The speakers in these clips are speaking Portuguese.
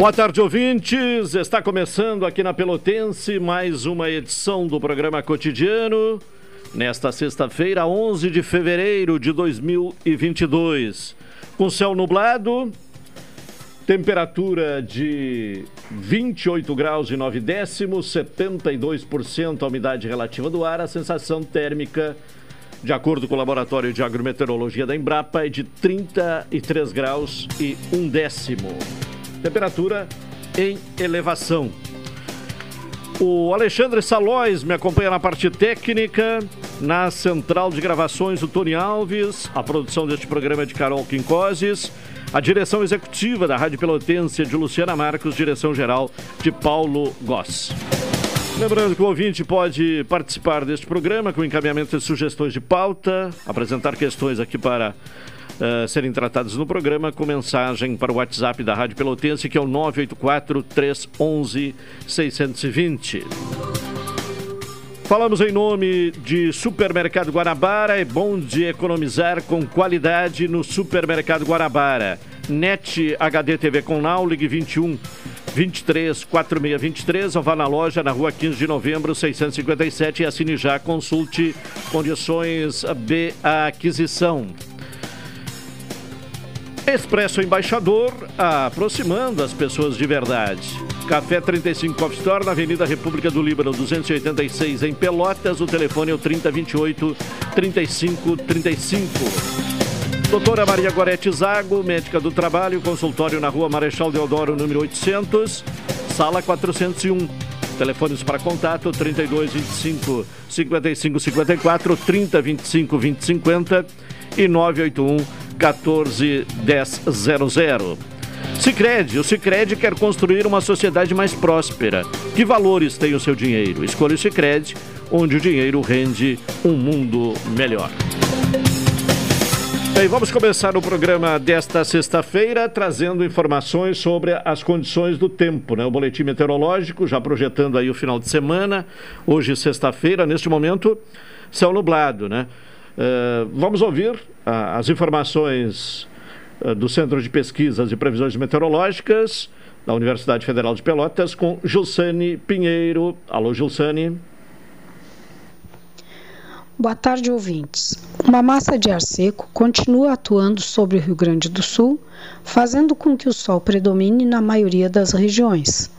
Boa tarde, ouvintes. Está começando aqui na Pelotense mais uma edição do programa cotidiano. Nesta sexta-feira, 11 de fevereiro de 2022. Com céu nublado, temperatura de 28 graus e 9 décimos, 72% a umidade relativa do ar, a sensação térmica, de acordo com o Laboratório de Agrometeorologia da Embrapa, é de 33 graus e 1 décimo. Temperatura em elevação. O Alexandre Salóis me acompanha na parte técnica, na central de gravações o Tony Alves, a produção deste programa é de Carol Quincoses, a direção executiva da Rádio Pelotense é de Luciana Marcos, direção geral de Paulo Goss. Lembrando que o ouvinte pode participar deste programa com encaminhamento de sugestões de pauta, apresentar questões aqui para uh, serem tratadas no programa com mensagem para o WhatsApp da Rádio Pelotense, que é o 984 311 620. Falamos em nome de Supermercado Guanabara. É bom de economizar com qualidade no Supermercado Guanabara. NET HD TV com Now, ligue 21 23 4623 ou vá na loja na rua 15 de novembro 657 e assine já. Consulte condições a aquisição. Expresso Embaixador, aproximando as pessoas de verdade. Café 35 Coffee Store, na Avenida República do Líbano, 286, em Pelotas. O telefone é o 3028 3535. Doutora Maria Gorete Zago, médica do trabalho, consultório na rua Marechal Deodoro, número 800, sala 401. Telefones para contato 3225 5554, 3025 2050 e 981 14 1000. Sicredi, o Sicredi quer construir uma sociedade mais próspera. Que valores tem o seu dinheiro? Escolha o Sicredi, onde o dinheiro rende um mundo melhor. Bem, vamos começar o programa desta sexta-feira trazendo informações sobre as condições do tempo, né? O boletim meteorológico já projetando aí o final de semana. Hoje, sexta-feira, neste momento, céu nublado, né? Uh, vamos ouvir uh, as informações uh, do Centro de Pesquisas e Previsões Meteorológicas da Universidade Federal de Pelotas com Gilsane Pinheiro. Alô, Gilsane. Boa tarde, ouvintes. Uma massa de ar seco continua atuando sobre o Rio Grande do Sul, fazendo com que o sol predomine na maioria das regiões.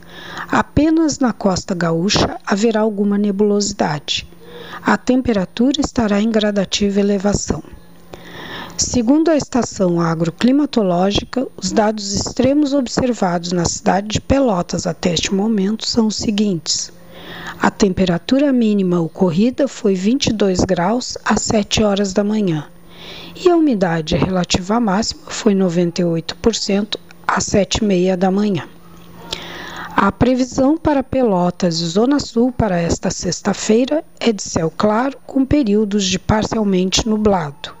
Apenas na costa gaúcha haverá alguma nebulosidade a temperatura estará em gradativa elevação. Segundo a estação agroclimatológica, os dados extremos observados na cidade de Pelotas até este momento são os seguintes. A temperatura mínima ocorrida foi 22 graus às 7 horas da manhã e a umidade relativa máxima foi 98% às 7h30 da manhã. A previsão para Pelotas e Zona Sul para esta sexta-feira é de céu claro com períodos de parcialmente nublado.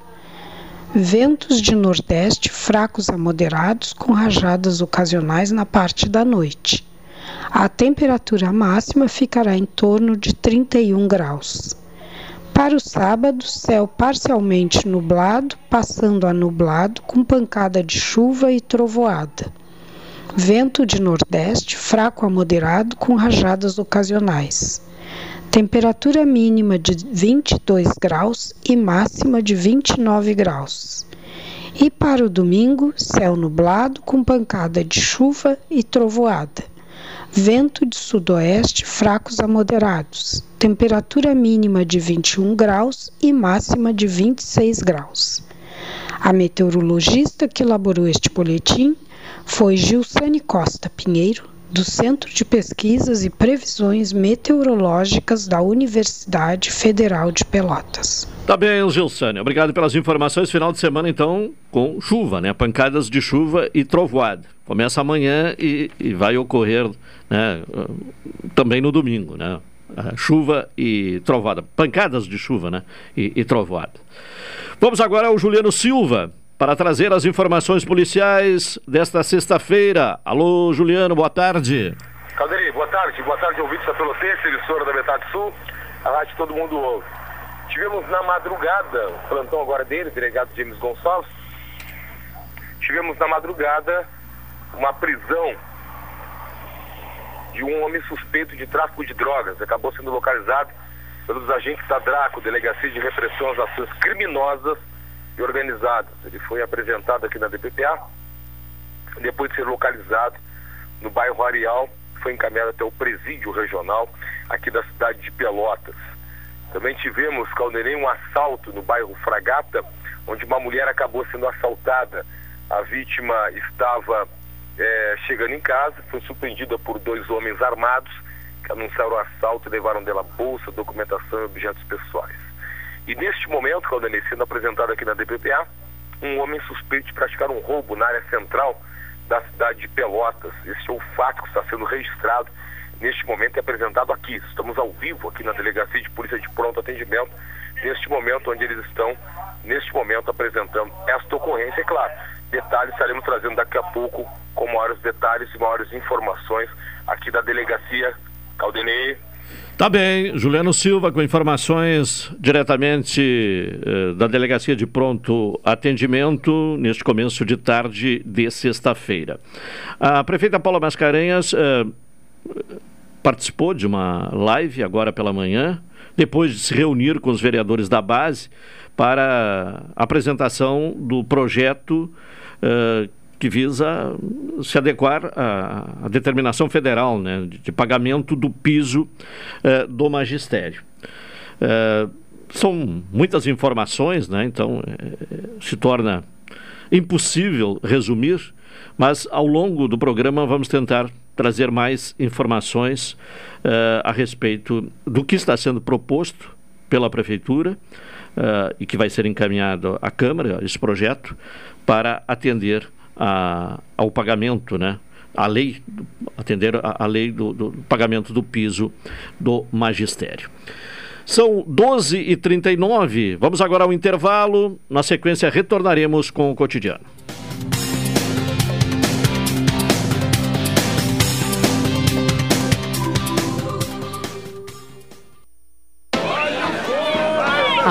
Ventos de nordeste fracos a moderados com rajadas ocasionais na parte da noite. A temperatura máxima ficará em torno de 31 graus. Para o sábado, céu parcialmente nublado, passando a nublado, com pancada de chuva e trovoada. Vento de nordeste, fraco a moderado, com rajadas ocasionais. Temperatura mínima de 22 graus e máxima de 29 graus. E para o domingo, céu nublado com pancada de chuva e trovoada. Vento de sudoeste fracos a moderados. Temperatura mínima de 21 graus e máxima de 26 graus. A meteorologista que elaborou este boletim foi Gilsane Costa Pinheiro, do Centro de Pesquisas e Previsões Meteorológicas da Universidade Federal de Pelotas. Tá bem, Gilsane. Obrigado pelas informações. Final de semana, então, com chuva, né? Pancadas de chuva e trovoada. Começa amanhã e, e vai ocorrer né, também no domingo, né? Chuva e trovoada. Pancadas de chuva, né? E, e trovoada. Vamos agora ao Juliano Silva para trazer as informações policiais desta sexta-feira. Alô, Juliano, boa tarde. Caldeirinho, boa tarde. Boa tarde, ouvintes da Pelotense, emissora da Metade Sul, a rádio Todo Mundo Ouve. Tivemos na madrugada, o plantão agora dele, delegado James Gonçalves, tivemos na madrugada uma prisão de um homem suspeito de tráfico de drogas. Acabou sendo localizado pelos agentes da DRACO, Delegacia de Repressão às Ações Criminosas e Organizadas. Ele foi apresentado aqui na DPPA, depois de ser localizado no bairro Areal, foi encaminhado até o presídio regional aqui da cidade de Pelotas. Também tivemos, Caldenei, um assalto no bairro Fragata, onde uma mulher acabou sendo assaltada. A vítima estava é, chegando em casa, foi surpreendida por dois homens armados que anunciaram o assalto e levaram dela bolsa, documentação e objetos pessoais. E neste momento, Caldenei, sendo apresentado aqui na DPPA, um homem suspeito de praticar um roubo na área central da cidade de Pelotas. Esse é o fato que está sendo registrado neste momento e apresentado aqui. Estamos ao vivo aqui na Delegacia de Polícia de Pronto Atendimento, neste momento onde eles estão, neste momento, apresentando esta ocorrência. É claro, detalhes estaremos trazendo daqui a pouco com maiores detalhes e maiores informações aqui da Delegacia Caldenei. Tá bem, Juliano Silva com informações diretamente eh, da Delegacia de Pronto Atendimento neste começo de tarde de sexta-feira. A prefeita Paula Mascarenhas eh, participou de uma live agora pela manhã, depois de se reunir com os vereadores da base para a apresentação do projeto eh, que visa se adequar à, à determinação federal né, de, de, pagamento do piso eh, do magistério. Eh, são muitas informações, né, então eh, se torna impossível resumir, mas ao longo do programa vamos tentar trazer mais informações a respeito do que está sendo proposto pela Prefeitura e que vai ser encaminhado à Câmara, esse projeto, para atender a, ao pagamento, né? A lei, atender a, lei do, do, pagamento do piso do magistério. São 12h39. Vamos agora ao intervalo. Na sequência, retornaremos com o cotidiano.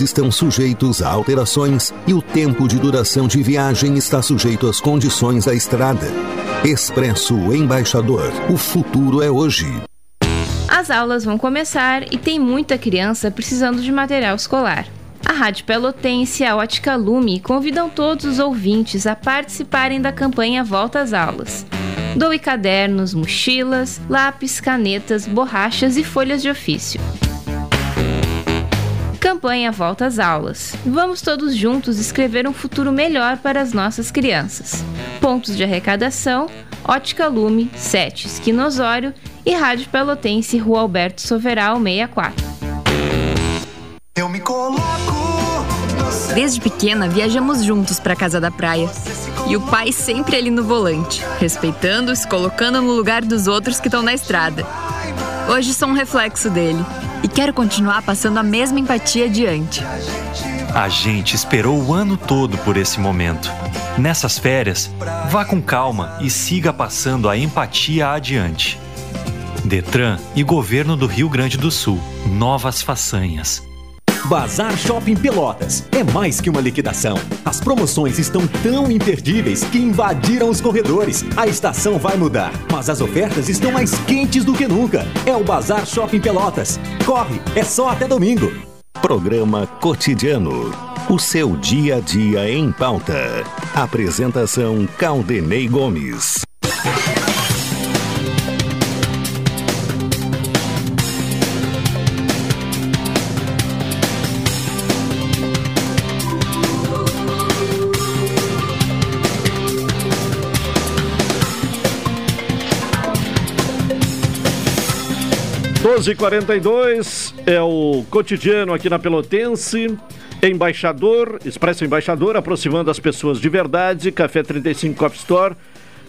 estão sujeitos a alterações e o tempo de duração de viagem está sujeito às condições da estrada. Expresso Embaixador. O futuro é hoje. As aulas vão começar e tem muita criança precisando de material escolar. A Rádio Pelotense e a Ótica Lume convidam todos os ouvintes a participarem da campanha Volta às Aulas. Doe cadernos, mochilas, lápis, canetas, borrachas e folhas de ofício. Campanha Volta às Aulas. Vamos todos juntos escrever um futuro melhor para as nossas crianças. Pontos de arrecadação: Ótica Lume, 7, Esquina Osório e Rádio Pelotense, Rua Alberto Soveral, 64. Eu me coloco. Desde pequena viajamos juntos para casa da praia. E o pai sempre ali no volante, respeitando e se colocando no lugar dos outros que estão na estrada. Hoje sou um reflexo dele e quero continuar passando a mesma empatia adiante. A gente esperou o ano todo por esse momento. Nessas férias, vá com calma e siga passando a empatia adiante. Detran e Governo do Rio Grande do Sul. Novas façanhas. Bazar Shopping Pelotas é mais que uma liquidação. As promoções estão tão imperdíveis que invadiram os corredores. A estação vai mudar, mas as ofertas estão mais quentes do que nunca. É o Bazar Shopping Pelotas. Corre, é só até domingo. Programa Cotidiano. O seu dia a dia em pauta. Apresentação Caldenei Gomes. 12h42 é o cotidiano aqui na Pelotense. Embaixador, Expresso Embaixador, aproximando as pessoas de verdade. Café 35 Coffee Store,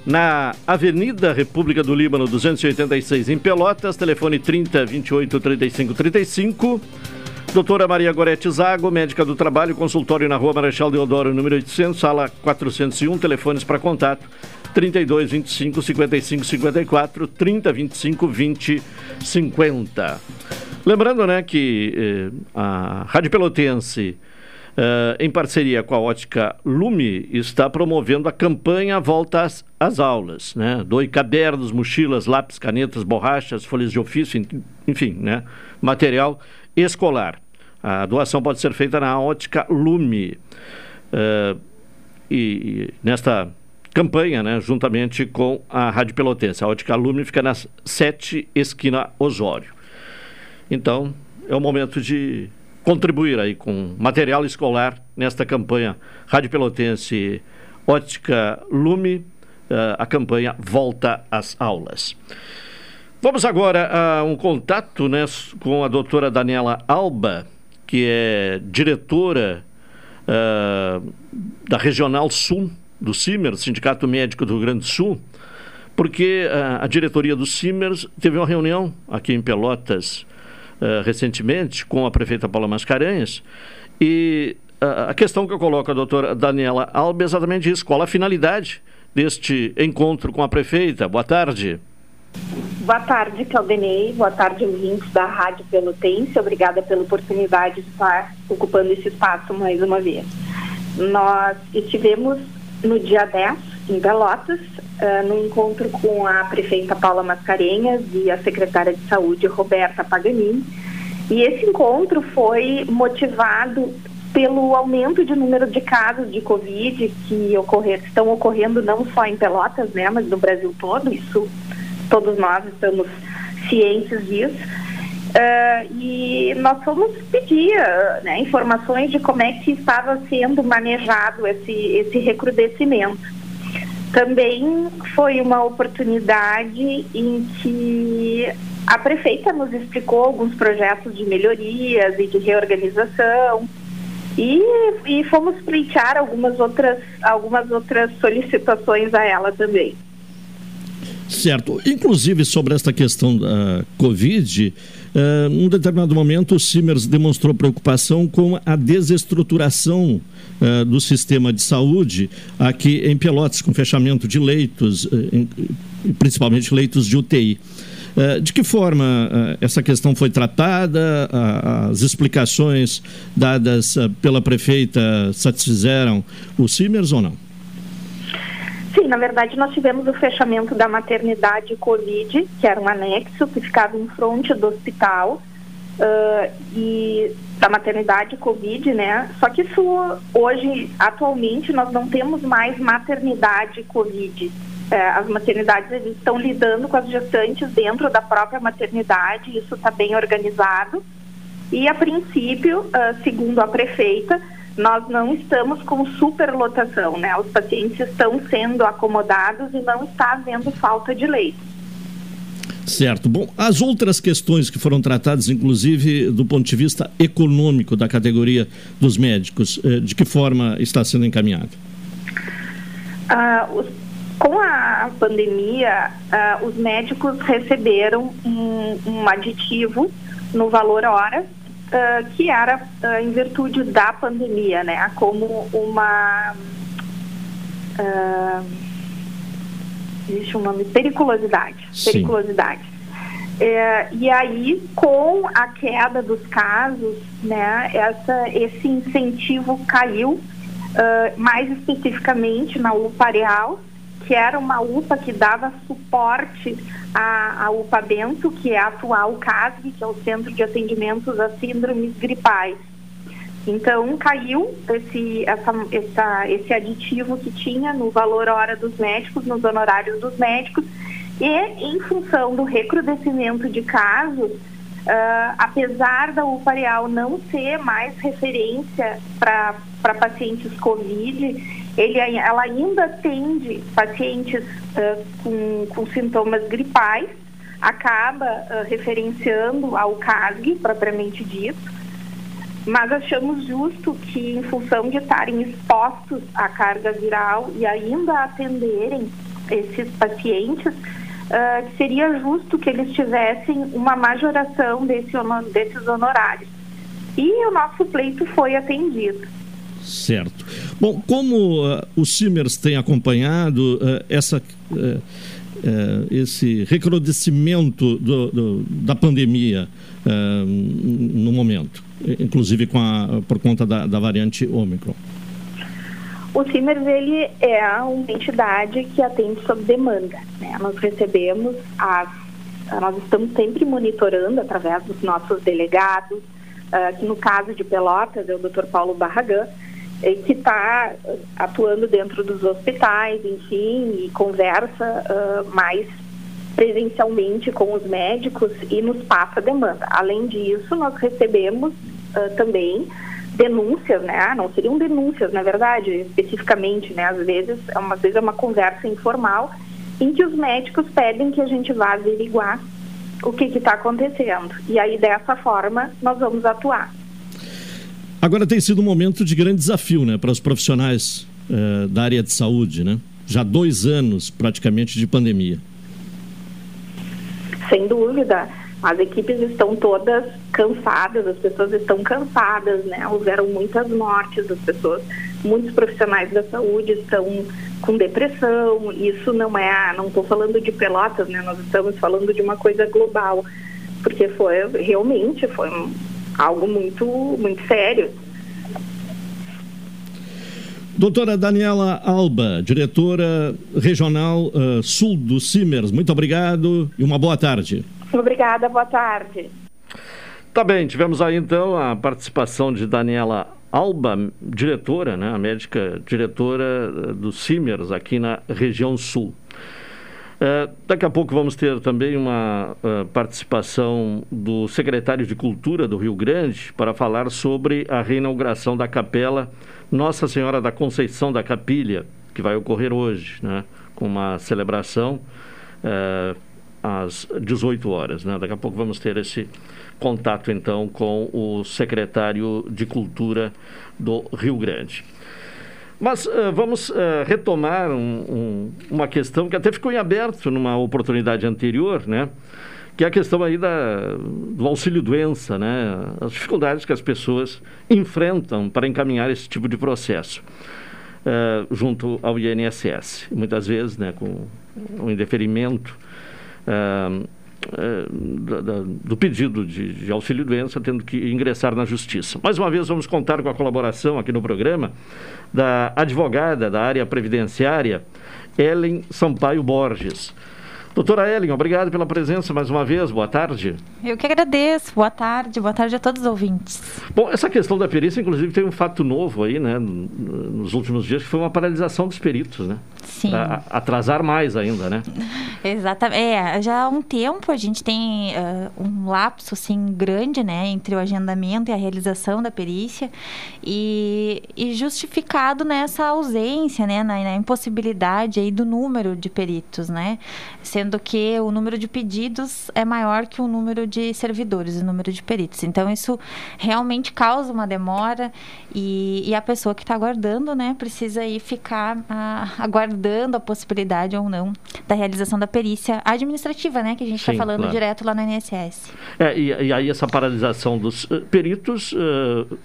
na Avenida República do Líbano, 286, em Pelotas. Telefone 30 28 35 35. Doutora Maria Gorete Zago, médica do trabalho, consultório na Rua Marechal Deodoro, número 800, sala 401, telefones para contato 32 25 55 54 30 25 20 50. Lembrando, né, que eh, a Rádio Pelotense, eh, em parceria com a ótica Lume, está promovendo a campanha Volta às, às Aulas, né? Doe cadernos, mochilas, lápis, canetas, borrachas, folhas de ofício, enfim, né? Material escolar. A doação pode ser feita na ótica Lume. Eh, e, e nesta campanha, né, juntamente com a Rádio Pelotense. A Ótica Lume fica na 7 esquina Osório. Então, é o momento de contribuir aí com material escolar nesta campanha Rádio Pelotense Ótica Lume, uh, a campanha Volta às Aulas. Vamos agora a um contato né, com a doutora Daniela Alba, que é diretora uh, da Regional Sul do CIMER, Sindicato Médico do Rio Grande do Sul, porque a, ah, a diretoria do CIMER teve uma reunião aqui em Pelotas uh, recentemente com a prefeita Paula Mascarenhas e uh, a questão que eu coloco à doutora Daniela Alba é exatamente isso, qual a finalidade deste encontro com a prefeita? Boa tarde. Boa tarde, Caldenei. Boa tarde, ouvintes da Rádio Pelotense. Obrigada pela oportunidade de estar ocupando esse espaço mais uma vez. Nós estivemos no dia 10, em Pelotas, uh, no encontro com a prefeita Paula Mascarenhas e a secretária de Saúde, Roberta Paganini. E esse encontro foi motivado pelo aumento de número de casos de Covid que ocorrer, estão ocorrendo não só em Pelotas, né, mas no Brasil todo. Isso todos nós estamos cientes disso. Uh, e nós fomos pedir uh, né, informações de como é que estava sendo manejado esse, esse recrudescimento. Também foi uma oportunidade em que a prefeita nos explicou alguns projetos de melhorias e de reorganização e, e fomos pleitear algumas outras, algumas outras solicitações a ela também. Certo. Inclusive sobre esta questão da Covid, Uh, num determinado momento, o Simers demonstrou preocupação com a desestruturação uh, do sistema de saúde aqui em Pelotas, com fechamento de leitos, uh, em, principalmente leitos de UTI. De que forma essa questão foi tratada? As explicações dadas pela prefeita satisfizeram o Simers ou não? Sim, na verdade nós tivemos o fechamento da maternidade Covid, que era um anexo que ficava em frente do hospital, uh, e da maternidade Covid, né? Só que isso hoje, atualmente, nós não temos mais maternidade Covid. É, as maternidades eles estão lidando com as gestantes dentro da própria maternidade, isso está bem organizado. E a princípio, uh, segundo a prefeita, nós não estamos com superlotação, né? Os pacientes estão sendo acomodados e não está havendo falta de leito. Certo. Bom, as outras questões que foram tratadas, inclusive do ponto de vista econômico da categoria dos médicos, eh, de que forma está sendo encaminhado? Ah, os, com a pandemia, ah, os médicos receberam um, um aditivo no valor hora uh, que era uh, em virtude da pandemia, né? Como uma uh, existe um nome periculosidade, Sim. periculosidade. É, e aí, com a queda dos casos, né, essa, esse incentivo caiu, uh, mais especificamente na UPA Areal, que era uma UPA que dava suporte à, à UPA Bento, que é a atual CASG, que é o Centro de Atendimentos a Síndromes Gripais. Então, caiu esse, essa, essa, esse aditivo que tinha no valor hora dos médicos, nos honorários dos médicos, e em função do recrudescimento de casos, uh, apesar da UPA não ser mais referência para pacientes COVID, ele, ela ainda atende pacientes uh, com, com sintomas gripais, acaba uh, referenciando ao CASG, propriamente dito, mas achamos justo que, em função de estarem expostos à carga viral e ainda atenderem esses pacientes, uh, seria justo que eles tivessem uma majoração desse desses honorários. E o nosso pleito foi atendido. Certo. Bom, como uh, o Simers tem acompanhado uh, essa, esse recrudescimento do, do, da pandemia no momento, inclusive a, por conta da, da variante Ômicron? O CIMERS ele é uma entidade que atende sob demanda. Né? Nós recebemos as, nós estamos sempre monitorando através dos nossos delegados, uh, que no caso de Pelotas é o Dr. Paulo Barragan, que está atuando dentro dos hospitais, enfim, e conversa uh, mais presencialmente com os médicos e nos passa demanda. Além disso, nós recebemos uh, também denúncias, né? Ah, não seriam denúncias, na verdade, especificamente, né? Às vezes, é uma vezes é uma conversa informal em que os médicos pedem que a gente vá averiguar o que está acontecendo. E aí, dessa forma, nós vamos atuar. Agora tem sido um momento de grande desafio, né, para os profissionais eh, da área de saúde, né? Já dois anos praticamente de pandemia. Sem dúvida. As equipes estão todas cansadas, as pessoas estão cansadas, né? Houveram muitas mortes, as pessoas, muitos profissionais da saúde estão com depressão. Isso não é, não estou falando de pelotas, né? Nós estamos falando de uma coisa global, porque foi realmente foi algo muito, muito sério. Doutora Daniela Alba, diretora regional uh, sul do CIMERS, muito obrigado e uma boa tarde. Obrigada, boa tarde. Tá bem, tivemos aí então a participação de Daniela Alba, diretora, né, a médica diretora eh, do CIMERS aqui na região sul. Uh, daqui a pouco vamos ter também uma uh, participação do secretário de Cultura do Rio Grande para falar sobre a reinauguração da capela Nossa Senhora da Conceição da Capilha, que vai ocorrer hoje, né, com uma celebração. Uh, às 18 horas. Né? Daqui a pouco vamos ter esse contato então com o secretário de Cultura do Rio Grande. Mas uh, vamos uh, retomar um, um, uma questão que até ficou em aberto numa oportunidade anterior, né? que é a questão aí da, do auxílio-doença, né? as dificuldades que as pessoas enfrentam para encaminhar esse tipo de processo uh, junto ao INSS. Muitas vezes né, com um indeferimento uh, uh, do pedido de, de auxílio-doença, tendo que ingressar na justiça. Mais uma vez, vamos contar com a colaboração aqui no programa da advogada da área previdenciária, Ellen Sampaio Borges. Doutora Ellen, obrigado pela presença mais uma vez. Boa tarde. Eu que agradeço. Boa tarde. Boa tarde a todos os ouvintes. Bom, essa questão da perícia, inclusive, tem um fato novo aí, né, nos últimos dias, que foi uma paralisação dos peritos, né? Sim. Pra atrasar mais ainda, né? Exatamente. É, já há um tempo a gente tem uh, um lapso, assim, grande, né, entre o agendamento e a realização da perícia e, e justificado nessa ausência, né, na, na impossibilidade aí do número de peritos, né? Sendo que o número de pedidos é maior que o número de servidores, o número de peritos. Então, isso realmente causa uma demora e, e a pessoa que está aguardando, né, precisa aí ficar ah, aguardando a possibilidade ou não da realização da perícia administrativa, né, que a gente está falando claro. direto lá no INSS. É, e, e, aí essa paralisação dos uh, peritos, uh,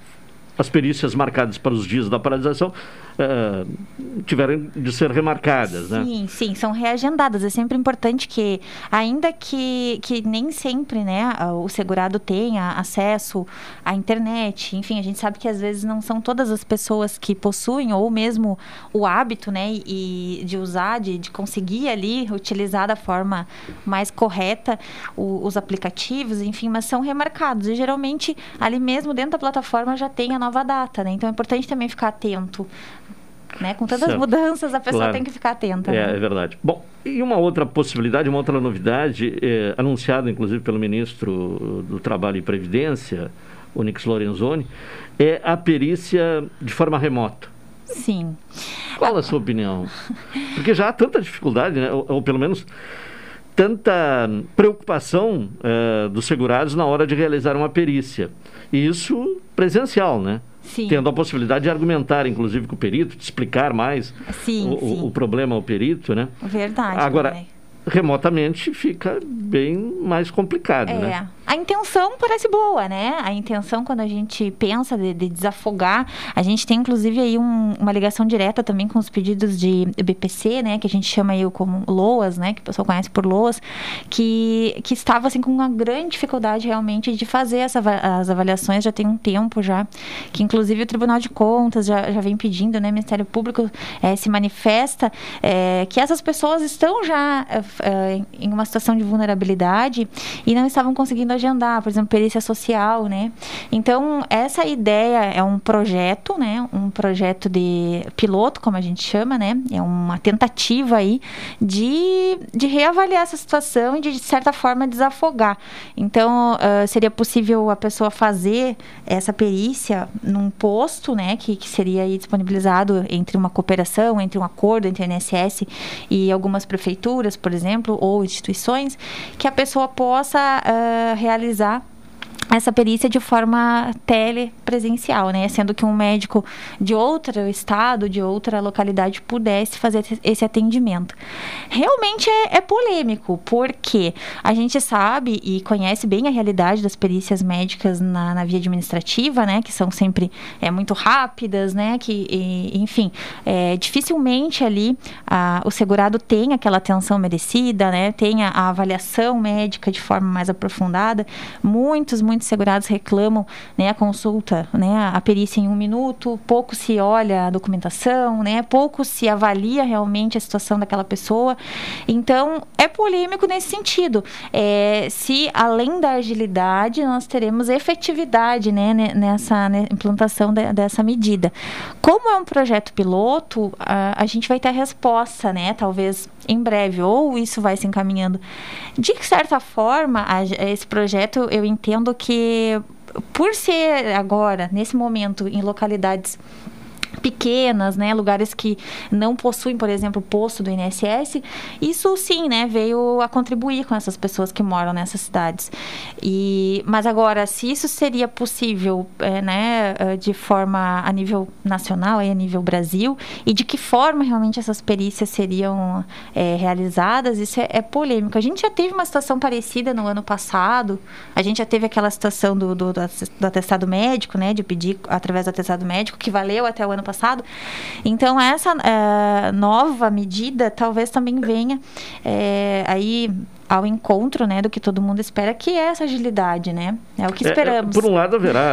as perícias marcadas para os dias da paralisação, uh, tiveram de ser remarcadas, né? Sim, sim, são reagendadas. É sempre importante que, ainda que, que nem sempre, né, o segurado tenha acesso à internet, enfim, a gente sabe que às vezes não são todas as pessoas que possuem ou mesmo o hábito, né, e de usar, de, de conseguir ali utilizar da forma mais correta o, os aplicativos, enfim, mas são remarcados e geralmente ali mesmo dentro da plataforma já tem a nova data, né? Então é importante também ficar atento né? Com tantas certo. mudanças, a pessoa claro. tem que ficar atenta. É, né? é verdade. Bom, e uma outra possibilidade, uma outra novidade, é, anunciada inclusive pelo ministro do Trabalho e Previdência, Onyx Lorenzoni, é a perícia de forma remota. Sim. Qual a sua opinião? Porque já há tanta dificuldade, né? ou, ou pelo menos tanta preocupação uh, dos segurados na hora de realizar uma perícia. E isso presencial, né? Sim. Tendo a possibilidade de argumentar, inclusive, com o perito, de explicar mais sim, o, sim. o, problema ao perito, né? Verdade. Agora, remotamente fica bem mais complicado, é. né? A intenção parece boa, né? A intenção, quando a gente pensa de, de desafogar, a gente tem inclusive aí um, uma ligação direta também com os pedidos de BPC, né? Que a gente chama aí como LOAS, né? Que o pessoal conhece por LOAS, que, que estava assim com uma grande dificuldade realmente de fazer essa, as avaliações já tem um tempo já, que inclusive o Tribunal de Contas já, já vem pedindo, né? O Ministério Público é, se manifesta é, que essas pessoas estão já é, em uma situação de vulnerabilidade e não estavam conseguindo agendar, por exemplo, perícia social, né? Então, essa ideia é um projeto, né? Um projeto de piloto, como a gente chama, né? É uma tentativa aí de, de reavaliar essa situação e de, de certa forma, desafogar. Então, uh, seria possível a pessoa fazer essa perícia num posto, né? Que, que seria aí disponibilizado entre uma cooperação, entre um acordo entre a INSS e algumas prefeituras, por exemplo, ou instituições, que a pessoa possa uh, realizar essa perícia de forma telepresencial, né? Sendo que um médico de outro estado, de outra localidade, pudesse fazer esse atendimento. Realmente é, é, polêmico, porque a gente sabe e conhece bem a realidade das perícias médicas na, na via administrativa, né? Que são sempre é, muito rápidas, né? Que, e, enfim, é, dificilmente ali a, o segurado tem aquela atenção merecida, né? Tem a, a avaliação médica de forma mais aprofundada. Muitos, muitos muitos segurados reclamam né, a consulta, né, a perícia em um minuto, pouco se olha a documentação, né, pouco se avalia realmente a situação daquela pessoa. Então, é polêmico nesse sentido. É, se, além da agilidade, nós teremos efetividade né, nessa né, implantação de, dessa medida. Como é um projeto piloto, a, a gente vai ter a resposta, né, talvez em breve, ou isso vai se encaminhando. De certa forma, a, esse projeto eu entendo que, por ser agora, nesse momento, em localidades pequenas, né, lugares que não possuem, por exemplo, posto do INSS, isso sim, né, veio a contribuir com essas pessoas que moram nessas cidades. E, mas agora, se isso seria possível, é, né, é, de forma a nível nacional, a nível Brasil, e de que forma realmente essas perícias seriam é, realizadas, isso é, é, polêmico. A gente já teve uma situação parecida no ano passado, a gente já teve aquela situação do, do, do atestado médico, né, de pedir através do atestado médico, que valeu até o ano passado. Então, essa é, nova medida talvez também venha é, aí ao encontro, né, do que todo mundo espera, que é essa agilidade, né? É o que é, é, esperamos. É, por um lado, haverá,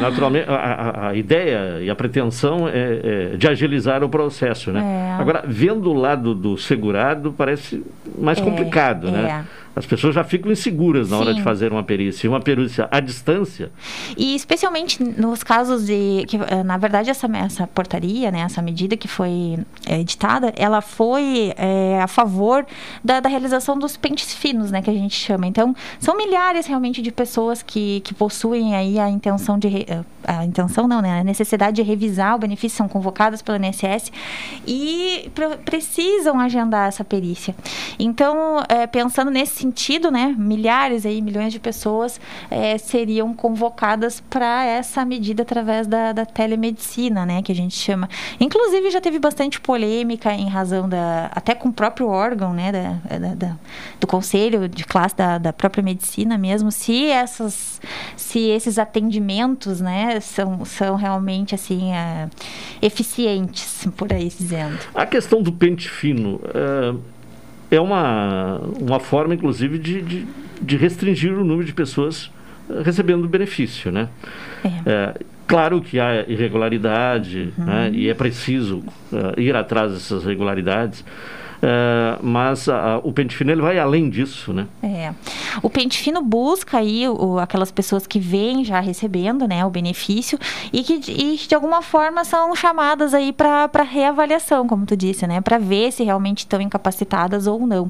naturalmente, a, a, a, ideia e a pretensão é, é, de agilizar o processo, né? Agora, vendo o lado do segurado, parece mais complicado, né? As pessoas já ficam inseguras na Sim. hora de fazer uma perícia. Uma perícia à distância. E especialmente nos casos de. Que, eh, na verdade, essa, essa portaria, né, essa medida que foi é, editada, ela foi é, a favor da, da, realização dos pentes finos, né, que a gente chama. Então, são milhares realmente de pessoas que, que possuem aí a intenção de. Re, a intenção não, né? A necessidade de revisar o benefício, são convocadas pelo INSS e precisam agendar essa perícia. Então, é, pensando nesse sentido, né, milhares aí, milhões de pessoas é, seriam convocadas para essa medida através da, da, telemedicina, né, que a gente chama. Inclusive já teve bastante polêmica em razão da, até com o próprio órgão, né, da, da, do conselho de classe da, da própria medicina mesmo, se essas, se esses atendimentos, né, né, são, são realmente assim é, eficientes, por aí dizendo. A questão do pente fino é, é uma, uma forma, inclusive, de, de, de restringir o número de pessoas recebendo benefício, né? É. claro que há irregularidade uhum. né? e é preciso uh, ir atrás dessas irregularidades. Uh, mas uh, o pente fino ele vai além disso, né? É. O pente fino busca aí o, aquelas pessoas que vêm já recebendo, né, o benefício e que e, de alguma forma são chamadas aí para reavaliação, como tu disse, né, para ver se realmente estão incapacitadas ou não.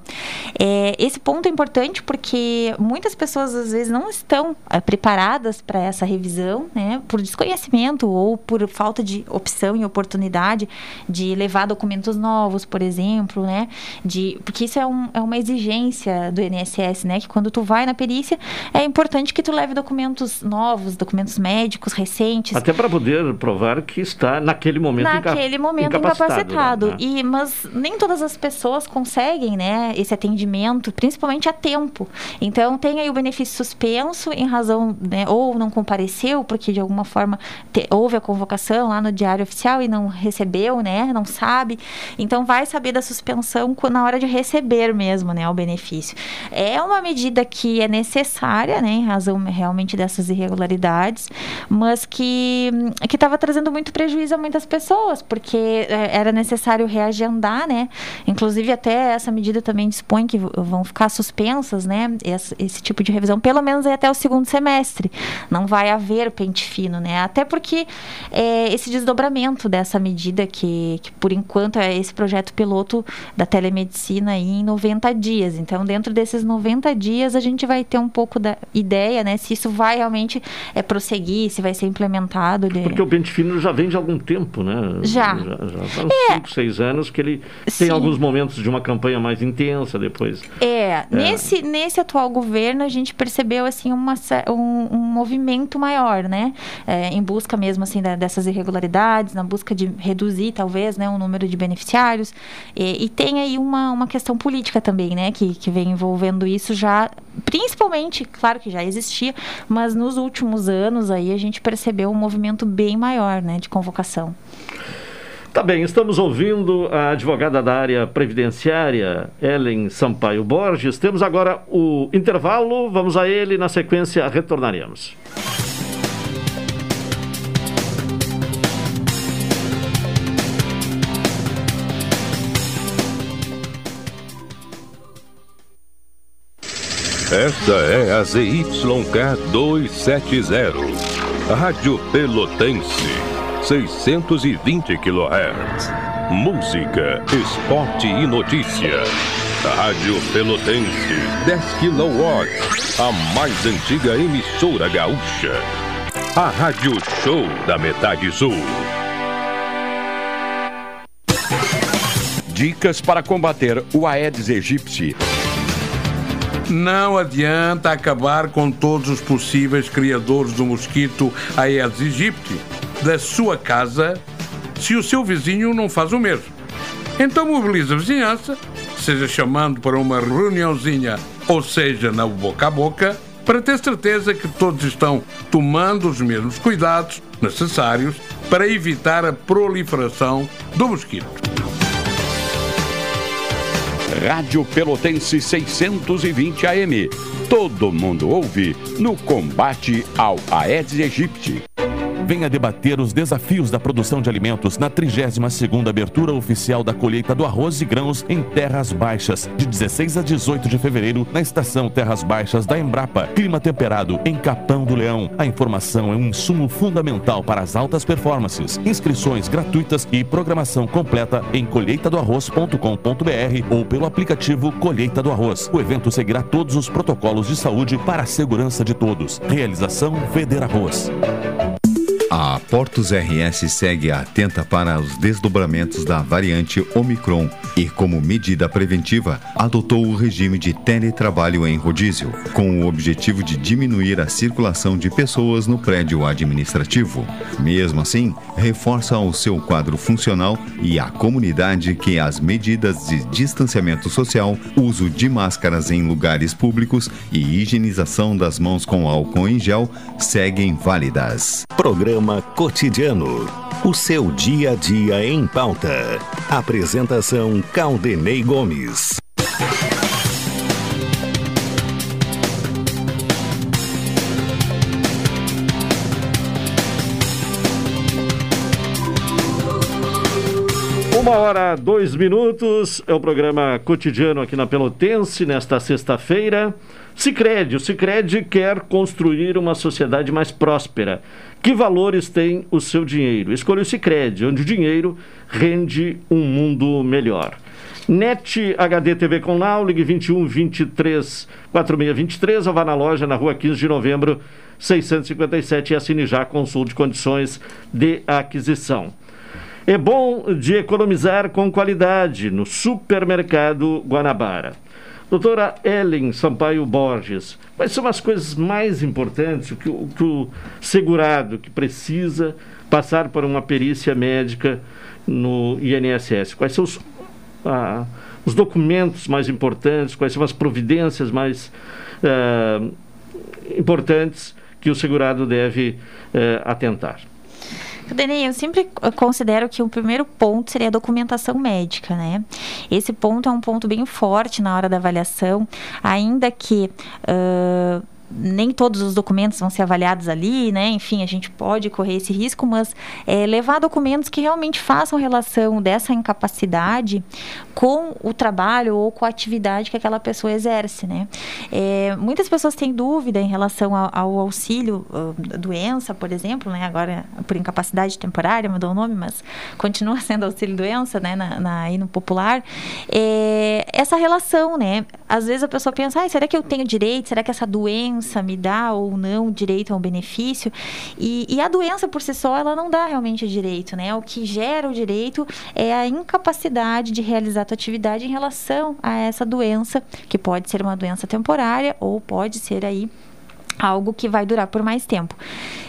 É, esse ponto é importante porque muitas pessoas às vezes não estão é, preparadas para essa revisão, né, por desconhecimento ou por falta de opção e oportunidade de levar documentos novos, por exemplo, né, de, porque isso é, um, é uma exigência do INSS, né? Que quando tu vai na perícia, é importante que tu leve documentos novos, documentos médicos recentes. Até para poder provar que está naquele momento Naquele inca momento incapacitado. incapacitado. Né? E, mas nem todas as pessoas conseguem, né? Esse atendimento, principalmente a tempo. Então, tem aí o benefício suspenso em razão, né? Ou não compareceu, porque de alguma forma te, houve a convocação lá no Diário Oficial e não recebeu, né? Não sabe. Então, vai saber da suspensão na hora de receber mesmo, né, o benefício. É uma medida que é necessária, né, em razão realmente dessas irregularidades, mas que que estava trazendo muito prejuízo a muitas pessoas, porque é, era necessário reagendar, né? Inclusive até essa medida também dispõe que vão ficar suspensas, né, esse, esse tipo de revisão, pelo menos até o segundo semestre. Não vai haver pente fino, né? Até porque é, esse desdobramento dessa medida que, que por enquanto é esse projeto piloto da telemedicina aí em 90 dias. Então, dentro desses 90 dias, a gente vai ter um pouco da ideia, né, se isso vai realmente é, prosseguir, se vai ser implementado. De... Porque o pente fino já vem de algum tempo, né? Já. Já, já há 5, 6 é. anos que ele Sim. tem alguns momentos de uma campanha mais intensa depois. É, é, Nesse, nesse atual governo, a gente percebeu, assim, uma, um, um movimento maior, né? É, em busca mesmo, assim, da, dessas irregularidades, na busca de reduzir, talvez, né, o número de beneficiários. E, e tem aí uma, uma questão política também, né, que, que vem envolvendo isso já, principalmente, claro que já existia, mas nos últimos anos aí a gente percebeu um movimento bem maior, né, de convocação. Tá bem, estamos ouvindo a advogada da área previdenciária, Ellen Sampaio Borges. Temos agora o intervalo, vamos a ele, na sequência retornaremos. Esta é a ZYK 270, Rádio Pelotense, 620 kHz. Música, esporte e notícia. Rádio Pelotense, 10 kW, a mais antiga emissora gaúcha. A Rádio Show da Metade Sul. Dicas para combater o Aedes aegypti não adianta acabar com todos os possíveis criadores do mosquito Aedes aegypti da sua casa se o seu vizinho não faz o mesmo. Então mobilize a vizinhança, seja chamando para uma reuniãozinha ou seja na boca a boca, para ter certeza que todos estão tomando os mesmos cuidados necessários para evitar a proliferação do mosquito. Rádio Pelotense 620 AM. Todo mundo ouve no combate ao Aedes aegypti venha debater os desafios da produção de alimentos na 32ª abertura oficial da colheita do arroz e grãos em Terras Baixas, de 16 a 18 de fevereiro, na estação Terras Baixas da Embrapa. Clima temperado em Capão do Leão. A informação é um insumo fundamental para as altas performances. Inscrições gratuitas e programação completa em colheitadoarroz.com.br ou pelo aplicativo Colheita do Arroz. O evento seguirá todos os protocolos de saúde para a segurança de todos. Realização Feder Arroz. A Portos RS segue atenta para os desdobramentos da variante Omicron e, como medida preventiva, adotou o regime de teletrabalho em rodízio, com o objetivo de diminuir a circulação de pessoas no prédio administrativo. Mesmo assim, reforça o seu quadro funcional e a comunidade que as medidas de distanciamento social, uso de máscaras em lugares públicos e higienização das mãos com álcool em gel seguem válidas. Programa Cotidiano. O seu dia a dia em pauta. Apresentação Caldenei Gomes. Uma hora, dois minutos, é o programa cotidiano aqui na Pelotense, nesta sexta-feira. Cicred, o Cicred quer construir uma sociedade mais próspera. Que valores tem o seu dinheiro? Escolha o Cicred, onde o dinheiro rende um mundo melhor. NET HD TV com Now, ligue 21 23 46 23 ou vá na loja na rua 15 de novembro 657 e assine já consulte condições de aquisição. É bom de economizar com qualidade no supermercado Guanabara. Doutora Ellen Sampaio Borges, quais são as coisas mais importantes que o, que o segurado que precisa passar por uma perícia médica no INSS? Quais são os, ah, os documentos mais importantes? Quais são as providências mais ah, importantes que o segurado deve ah, atentar? Denei, eu sempre considero que o primeiro ponto seria a documentação médica, né? Esse ponto é um ponto bem forte na hora da avaliação, ainda que. Uh, nem todos os documentos vão ser avaliados ali, né? Enfim, a gente pode correr esse risco, mas é, levar documentos que realmente façam relação dessa incapacidade com o trabalho ou com a atividade que aquela pessoa exerce, né? É, muitas pessoas têm dúvida em relação ao, ao auxílio uh, doença, por exemplo, né? Agora por incapacidade temporária mudou o nome, mas continua sendo auxílio doença, né? Na, na aí no popular, é, essa relação, né? Às vezes a pessoa pensa, ah, será que eu tenho direito? Será que essa doença me dá ou não direito a um benefício? E, e a doença por si só ela não dá realmente direito, né? O que gera o direito é a incapacidade de realizar a tua atividade em relação a essa doença, que pode ser uma doença temporária ou pode ser aí algo que vai durar por mais tempo.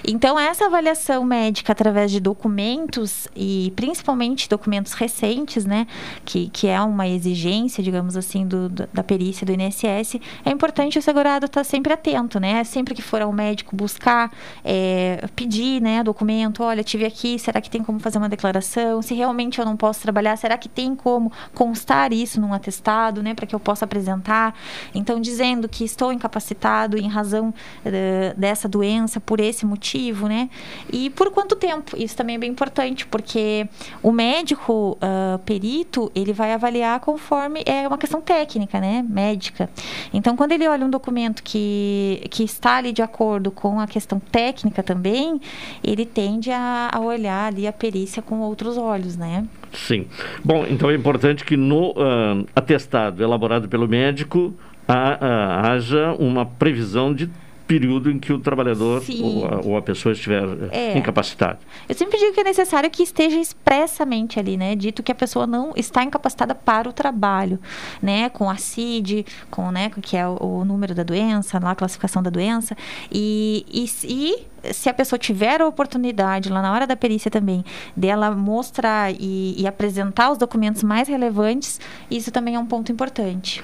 Então, essa avaliação médica através de documentos e principalmente documentos recentes, né, que, que é uma exigência, digamos assim, do, da perícia do INSS, é importante o segurado estar sempre atento, né? Sempre que for ao médico buscar, é, pedir, né, documento, olha, tive aqui, será que tem como fazer uma declaração? Se realmente eu não posso trabalhar, será que tem como constar isso num atestado, né, para que eu possa apresentar? Então, dizendo que estou incapacitado em razão uh, dessa doença por esse motivo, né? E por quanto tempo? Isso também é bem importante, porque o médico uh, perito, ele vai avaliar conforme é uma questão técnica, né? Médica. Então, quando ele olha um documento que, que está ali de acordo com a questão técnica também, ele tende a, a olhar ali a perícia com outros olhos, né? Sim. Bom, então é importante que no uh, atestado elaborado pelo médico haja uma previsão de período em que o trabalhador ou a, ou a, pessoa estiver é. incapacitada. Eu sempre digo que é necessário que esteja expressamente ali, né, dito que a pessoa não está incapacitada para o trabalho, né, com a CID, com, né, que é o, o número da doença, lá a classificação da doença, e, e, e se a pessoa tiver a oportunidade, lá na hora da perícia também, dela mostrar e, e, apresentar os documentos mais relevantes, isso também é um ponto importante.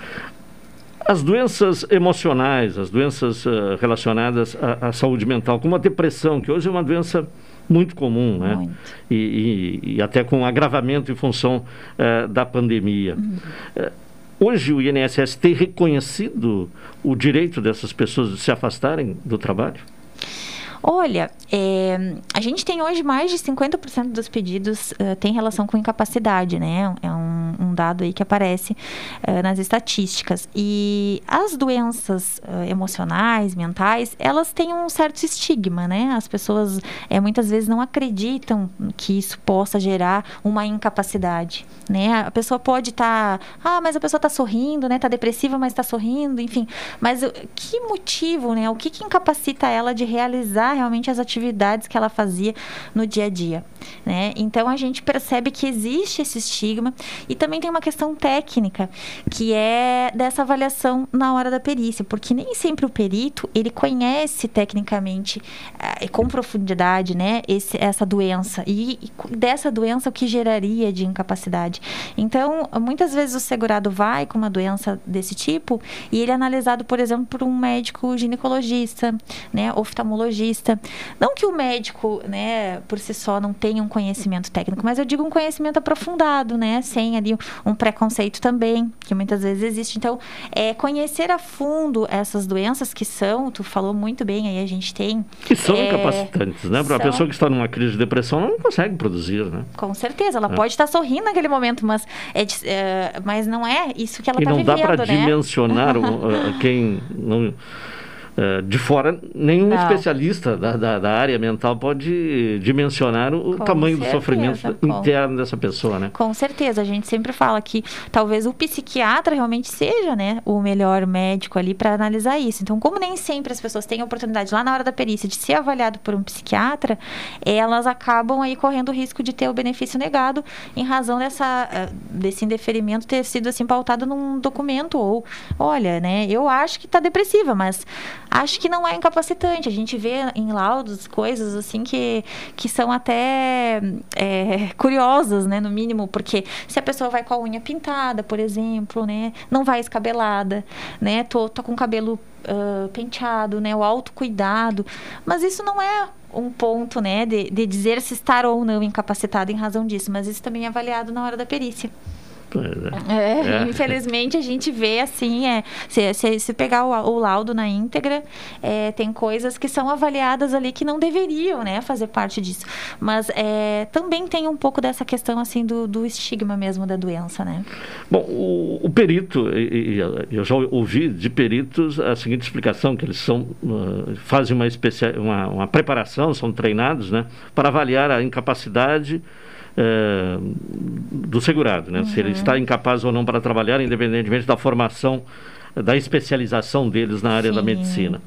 As doenças emocionais, as doenças uh, relacionadas à, à, saúde mental, como a depressão, que hoje é uma doença muito comum, né? E, e, e, até com agravamento em função uh, da pandemia. Uhum. Uh, hoje o INSS tem reconhecido o direito dessas pessoas de se afastarem do trabalho? Olha, é, a gente tem hoje mais de 50% dos pedidos uh, tem relação com incapacidade, né? É um, um dado aí que aparece uh, nas estatísticas. E as doenças uh, emocionais, mentais, elas têm um certo estigma, né? As pessoas é, muitas vezes não acreditam que isso possa gerar uma incapacidade, né? A pessoa pode estar, tá, ah, mas a pessoa está sorrindo, né? Está depressiva, mas está sorrindo, enfim. Mas que motivo, né? O que, que incapacita ela de realizar realmente as atividades que ela fazia no dia a dia, né? Então a gente percebe que existe esse estigma e também tem uma questão técnica que é dessa avaliação na hora da perícia, porque nem sempre o perito ele conhece tecnicamente eh, com profundidade, né, esse, essa doença e, e dessa doença o que geraria de incapacidade. Então muitas vezes o segurado vai com uma doença desse tipo e ele é analisado, por exemplo, por um médico ginecologista, né, oftalmologista. Não que o médico, né, por si só não tenha um conhecimento técnico, mas eu digo um conhecimento aprofundado, né, sem ali um preconceito também, que muitas vezes existe. Então, é conhecer a fundo essas doenças que são, tu falou muito bem, aí a gente tem. Que são é, incapacitantes, né? Para a pessoa que está numa crise de depressão, ela não consegue produzir, né? Com certeza, ela é. pode estar sorrindo naquele momento, mas, é, é mas não é isso que ela está vivendo. E não dá para né? dimensionar uh, quem não eh, de fora, nenhum Não. especialista da, da, da, área mental pode dimensionar o com tamanho certeza, do sofrimento com... interno dessa pessoa, né? Com certeza, a gente sempre fala que talvez o psiquiatra realmente seja, né, o melhor médico ali para analisar isso. Então, como nem sempre as pessoas têm a oportunidade lá na hora da perícia de ser avaliado por um psiquiatra, elas acabam aí correndo o risco de ter o benefício negado em razão dessa eh, desse indeferimento ter sido assim pautado num documento ou, olha, né, eu acho que está depressiva, mas acho que não é incapacitante. A gente vê em laudos coisas assim que, que são até é, curiosas, né, no mínimo, porque se a pessoa vai com a unha pintada, por exemplo, né, não vai escabelada, né, tô, tô com o cabelo uh, penteado, né, o autocuidado, mas isso não é um ponto, né, de, de dizer se estar ou não incapacitado em razão disso, mas isso também é avaliado na hora da perícia. É, é, infelizmente a gente vê assim, é, se, se, se pegar o, o, laudo na íntegra, é, tem coisas que são avaliadas ali que não deveriam, né, fazer parte disso. Mas é, também tem um pouco dessa questão assim do, do estigma mesmo da doença, né? Bom, o, o perito, e, e, eu já ouvi de peritos a seguinte explicação que eles são uh, fazem uma, especial, uma, uma preparação, são treinados, né, para avaliar a incapacidade é, do segurado, né? Uhum. Se ele está incapaz ou não para trabalhar, independentemente da formação, da especialização deles na área Sim. da medicina.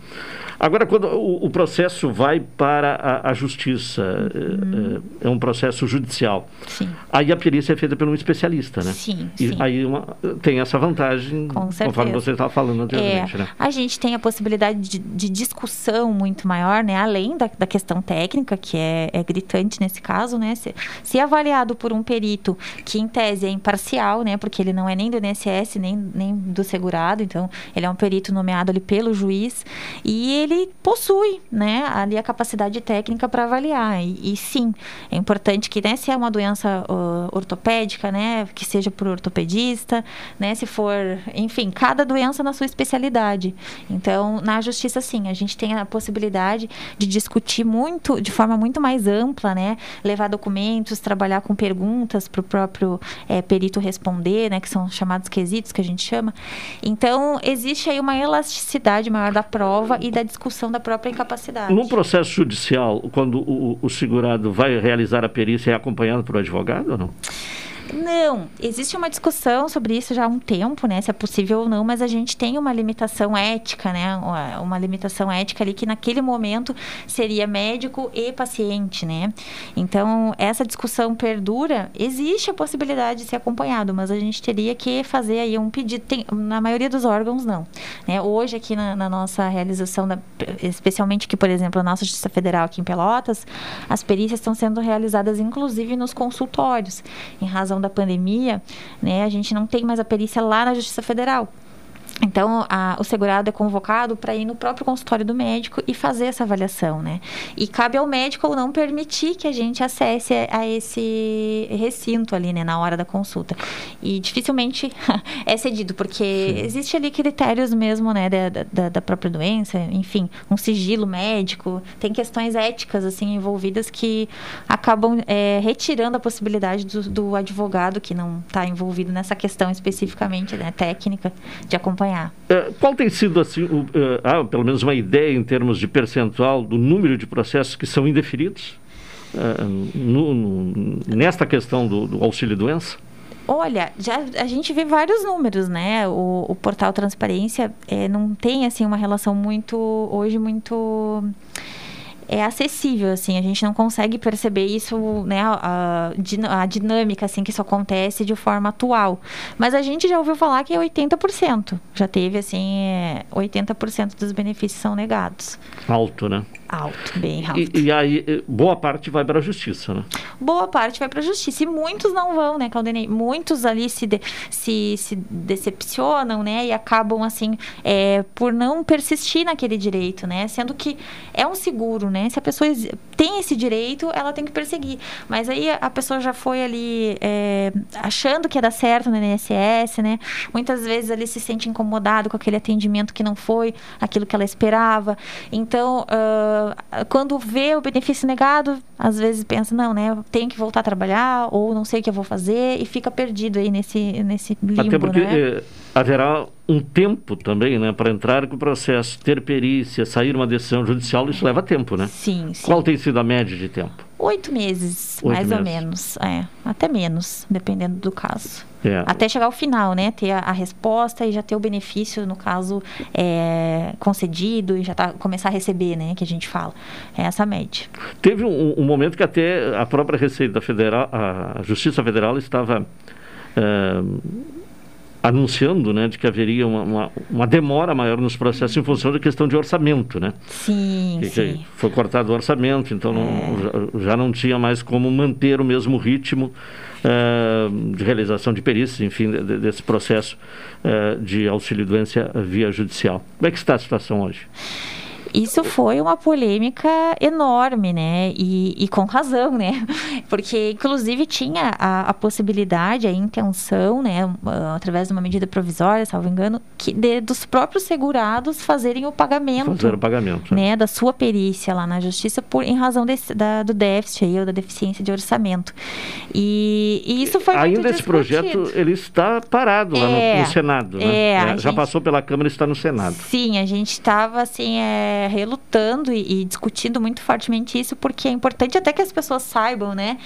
Agora, quando o, o processo vai para a, a justiça, uhum. é, é, um processo judicial. Sim. Aí a perícia é feita por um especialista, né? Sim. E sim. aí uma, tem essa vantagem, Com conforme você estava falando anteriormente, é, né? A gente tem a possibilidade de, de discussão muito maior, né? Além da, da questão técnica, que é, é, gritante nesse caso, né? Se, se avaliado por um perito que, em tese, é imparcial, né? Porque ele não é nem do INSS, nem, nem do segurado, então ele é um perito nomeado ali pelo juiz e ele ele possui, né, ali a capacidade técnica para avaliar. E, e, sim, é importante que, né, se é uma doença uh, ortopédica, né, que seja por ortopedista, né, se for, enfim, cada doença na sua especialidade. Então, na justiça, sim, a gente tem a possibilidade de discutir muito, de forma muito mais ampla, né, levar documentos, trabalhar com perguntas para o próprio é, perito responder, né, que são chamados quesitos que a gente chama. Então, existe aí uma elasticidade maior da prova e da discussão da própria incapacidade. No processo judicial, quando o, o segurado vai realizar a perícia, é acompanhado por um advogado ou não? Não, existe uma discussão sobre isso já há um tempo, né? Se é possível ou não, mas a gente tem uma limitação ética, né? Uma limitação ética ali que naquele momento seria médico e paciente, né? Então, essa discussão perdura, existe a possibilidade de ser acompanhado, mas a gente teria que fazer aí um pedido. Tem, na maioria dos órgãos, não. Né? Hoje, aqui na, na nossa realização, da, especialmente aqui, por exemplo, a nossa Justiça Federal aqui em Pelotas, as perícias estão sendo realizadas, inclusive, nos consultórios, em razão da pandemia, né, a gente não tem mais a perícia lá na Justiça Federal. Então, a, o segurado é convocado para ir no próprio consultório do médico e fazer essa avaliação, né? E cabe ao médico ou não permitir que a gente acesse a esse recinto ali, né, na hora da consulta. E dificilmente é cedido, porque Sim. existe ali critérios mesmo, né, da, da, da, própria doença, enfim, um sigilo médico, tem questões éticas, assim, envolvidas que acabam é, retirando a possibilidade do, do advogado que não está envolvido nessa questão especificamente, né, técnica, de acompanhar acompanhar. É, qual tem sido, assim, o, ah, pelo menos uma ideia em termos de percentual do número de processos que são indeferidos uh, no, no, nesta questão do, do auxílio-doença? Olha, já a gente vê vários números, né? O, o portal Transparência é, não tem assim uma relação muito hoje muito é acessível, assim, a gente não consegue perceber isso, né, a, a, dinâmica, assim, que isso acontece de forma atual. Mas a gente já ouviu falar que é 80%, já teve, assim, é, 80% dos benefícios são negados. Alto, né? Alto, bem alto. E, e aí, eh, boa parte vai para a justiça, né? Boa parte vai para a justiça. E muitos não vão, né, Caldenei? Muitos ali se, de, se, se decepcionam, né? E acabam, assim, é, por não persistir naquele direito, né? Sendo que é um seguro, né? Se a pessoa tem esse direito, ela tem que perseguir. Mas aí a pessoa já foi ali é, achando que ia dar certo no INSS, né? Muitas vezes ali se sente incomodado com aquele atendimento que não foi aquilo que ela esperava. Então, uh, quando vê o benefício negado, às vezes pensa, não, né, tenho que voltar a trabalhar, ou não sei o que eu vou fazer, e fica perdido aí nesse, nesse limbo, Até porque né? eh, haverá um tempo também, né, para entrar com o processo, ter perícia, sair uma decisão judicial, isso leva tempo, né? Sim, sim. Qual tem sido a média de tempo? Oito meses, Oito mais meses. ou menos. É, até menos, dependendo do caso. É. Até chegar ao final, né? Ter a, a, resposta e já ter o benefício, no caso, é, concedido e já tá, começar a receber, né? Que a gente fala. É essa média. Teve um, um momento que até a própria Receita Federal, a Justiça Federal estava... É, anunciando né, de que haveria uma, uma, uma, demora maior nos processos em função da questão de orçamento, né? Sim, que, sim. Que foi cortado o orçamento, então é. não, já, já, não tinha mais como manter o mesmo ritmo uh, de realização de perícias, enfim, de, desse processo uh, de auxílio-doença via judicial. Como é que está a situação hoje? Isso foi uma polêmica enorme, né? E, e com razão, né? Porque, inclusive, tinha a, a, possibilidade, a intenção, né? Através de uma medida provisória, salvo engano, que de, dos próprios segurados fazerem o pagamento. Fazer o pagamento. Né? Da sua perícia lá na justiça por, em razão desse, da, do déficit aí, ou da deficiência de orçamento. E, e isso foi Ainda esse projeto, ele está parado é, lá no, no é, Senado, né? É, é, Já gente, passou pela Câmara e está no Senado. Sim, a gente estava, assim... É, relutando e, e, discutindo muito fortemente isso, porque é importante até que as pessoas saibam, né,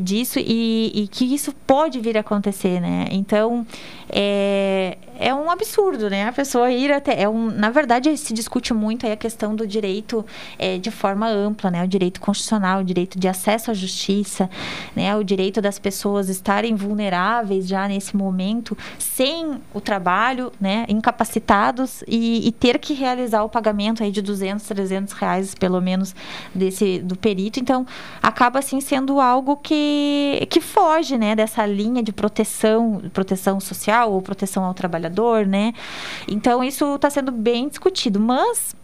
disso e, e que isso pode vir a acontecer, né? Então, é, é um absurdo, né? A pessoa ir até. É um, na verdade, se discute muito a questão do direito é, de forma ampla, né? O direito constitucional, o direito de acesso à justiça, né? O direito das pessoas estarem vulneráveis já nesse momento, sem o trabalho, né? Incapacitados e, e ter que realizar o pagamento aí de 200, 300 reais, pelo menos, desse, do perito. Então, acaba, assim, sendo algo que, que foge, né? Dessa linha de proteção, proteção social ou proteção ao trabalhador trabalhador, né? Então isso está sendo bem discutido, mas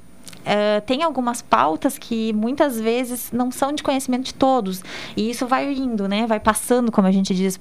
Uh, tem algumas pautas que muitas vezes não são de conhecimento de todos. E isso vai indo, né? Vai passando, como a gente diz.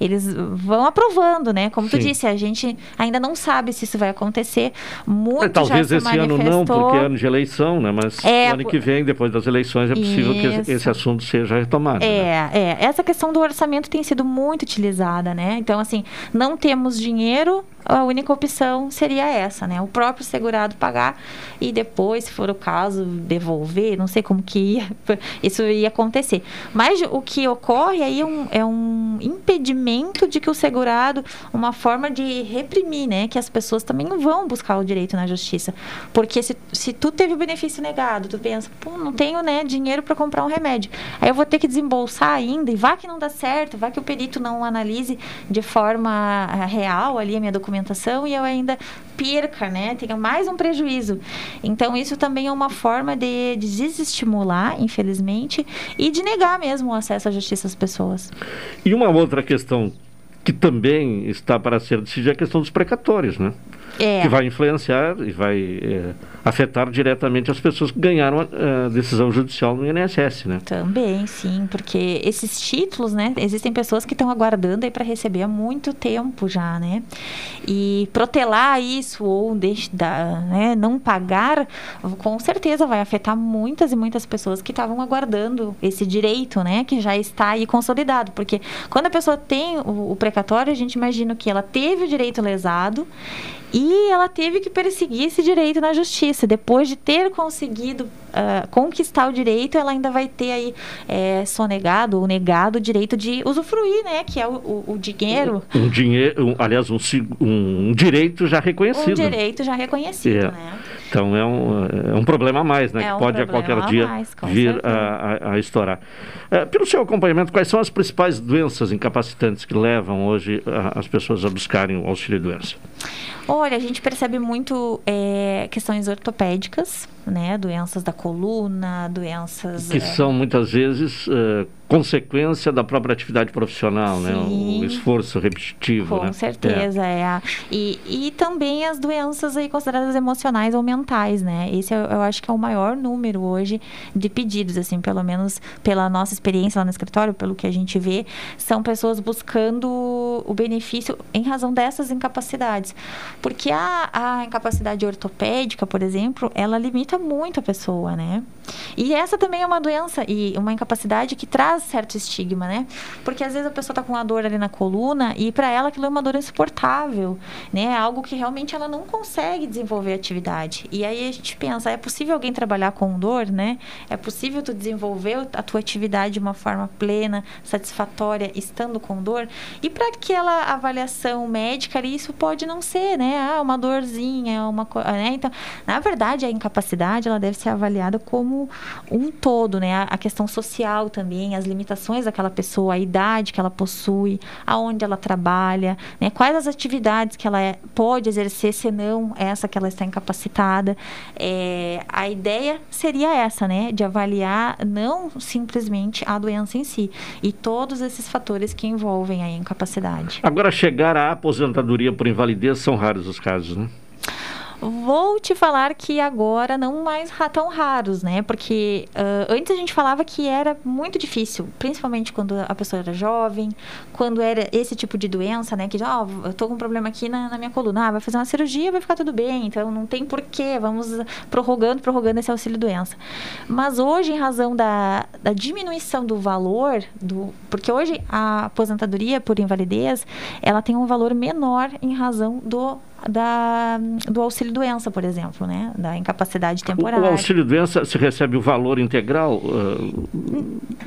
Eles vão aprovando, né? Como Sim. tu disse, a gente ainda não sabe se isso vai acontecer. Muito é, Talvez esse manifestou... ano não, porque é ano de eleição, né? Mas é, ano que vem, depois das eleições, é possível isso. que esse assunto seja retomado. É, né? é. Essa questão do orçamento tem sido muito utilizada, né? Então, assim, não temos dinheiro, a única opção seria essa, né? O próprio segurado pagar e depois, se for o caso, devolver. Não sei como que ia, isso ia acontecer. Mas o que ocorre aí é um, é um impedimento de que o segurado, uma forma de reprimir, né? Que as pessoas também vão buscar o direito na justiça. Porque se, se tu teve o benefício negado, tu pensa, pô, não tenho né, dinheiro para comprar um remédio. Aí eu vou ter que desembolsar ainda, e vá que não dá certo, vá que o perito não analise de forma eh, real ali a minha documentação documentação e eu ainda perca, né? Tenha mais um prejuízo. Então, isso também é uma forma de, de desestimular, infelizmente, e de negar mesmo o acesso à justiça às pessoas. E uma outra questão que também está para ser decidida é a questão dos precatórios, né? É. que vai influenciar e vai é, afetar diretamente as pessoas que ganharam a, a decisão judicial no INSS, né? Também, sim, porque esses títulos, né? Existem pessoas que estão aguardando aí para receber há muito tempo já, né? E protelar isso ou deixar, né, não pagar, com certeza vai afetar muitas e muitas pessoas que estavam aguardando esse direito, né? Que já está aí consolidado, porque quando a pessoa tem o, o precatório, a gente imagina que ela teve o direito lesado e ela teve que perseguir esse direito na justiça. Depois de ter conseguido uh, conquistar o direito, ela ainda vai ter aí é, sonegado ou negado o direito de usufruir, né? Que é o, o, o dinheiro. Um dinheiro, um, aliás, um, um, direito já reconhecido. Um direito já reconhecido, é. né? Então é um, é um problema a mais, né? É que um pode a qualquer dia mais, vir a, a, a, estourar. É, pelo seu acompanhamento, quais são as principais doenças incapacitantes que levam hoje a, as pessoas a buscarem o auxílio-doença? Olha, a gente percebe muito é, questões ortopédicas, né? Doenças da coluna, doenças... Que é... são muitas vezes uh, consequência da própria atividade profissional, Sim. né? O esforço repetitivo, Com né? certeza, é. é. E, e também as doenças aí consideradas emocionais ou mentais, né? Esse eu, eu acho que é o maior número hoje de pedidos, assim, pelo menos pela nossa experiência lá no escritório, pelo que a gente vê, são pessoas buscando o benefício em razão dessas incapacidades. Porque a, a incapacidade ortopédica, por exemplo, ela limita muito a pessoa, né? E essa também é uma doença e uma incapacidade que traz certo estigma, né? Porque às vezes a pessoa tá com uma dor ali na coluna e para ela aquilo é uma dor insuportável, né? É algo que realmente ela não consegue desenvolver atividade. E aí a gente pensa, é possível alguém trabalhar com dor, né? É possível tu desenvolver a tua atividade de uma forma plena, satisfatória, estando com dor? E para aquela avaliação médica ali, isso pode não ser, né? Ah, uma dorzinha, uma, né? Então, na verdade, a incapacidade ela deve ser avaliada como um todo, né? A questão social também, as limitações daquela pessoa, a idade que ela possui, aonde ela trabalha, né? Quais as atividades que ela é, pode exercer, senão essa que ela está incapacitada. É, a ideia seria essa, né? De avaliar não simplesmente a doença em si, e todos esses fatores que envolvem a incapacidade. Agora, chegar à aposentadoria por invalidez são raros os casos, né? Vou te falar que agora não mais tão raros, né? Porque uh, antes a gente falava que era muito difícil, principalmente quando a pessoa era jovem, quando era esse tipo de doença, né? Que já, oh, eu tô com um problema aqui na, na minha coluna, ah, vai fazer uma cirurgia, vai ficar tudo bem, então não tem porquê, vamos prorrogando, prorrogando esse auxílio-doença. Mas hoje, em razão da, da diminuição do valor, do, porque hoje a aposentadoria por invalidez, ela tem um valor menor em razão do da, do auxílio doença, por exemplo, né? Da incapacidade temporária. O, o auxílio doença se recebe o valor integral uh,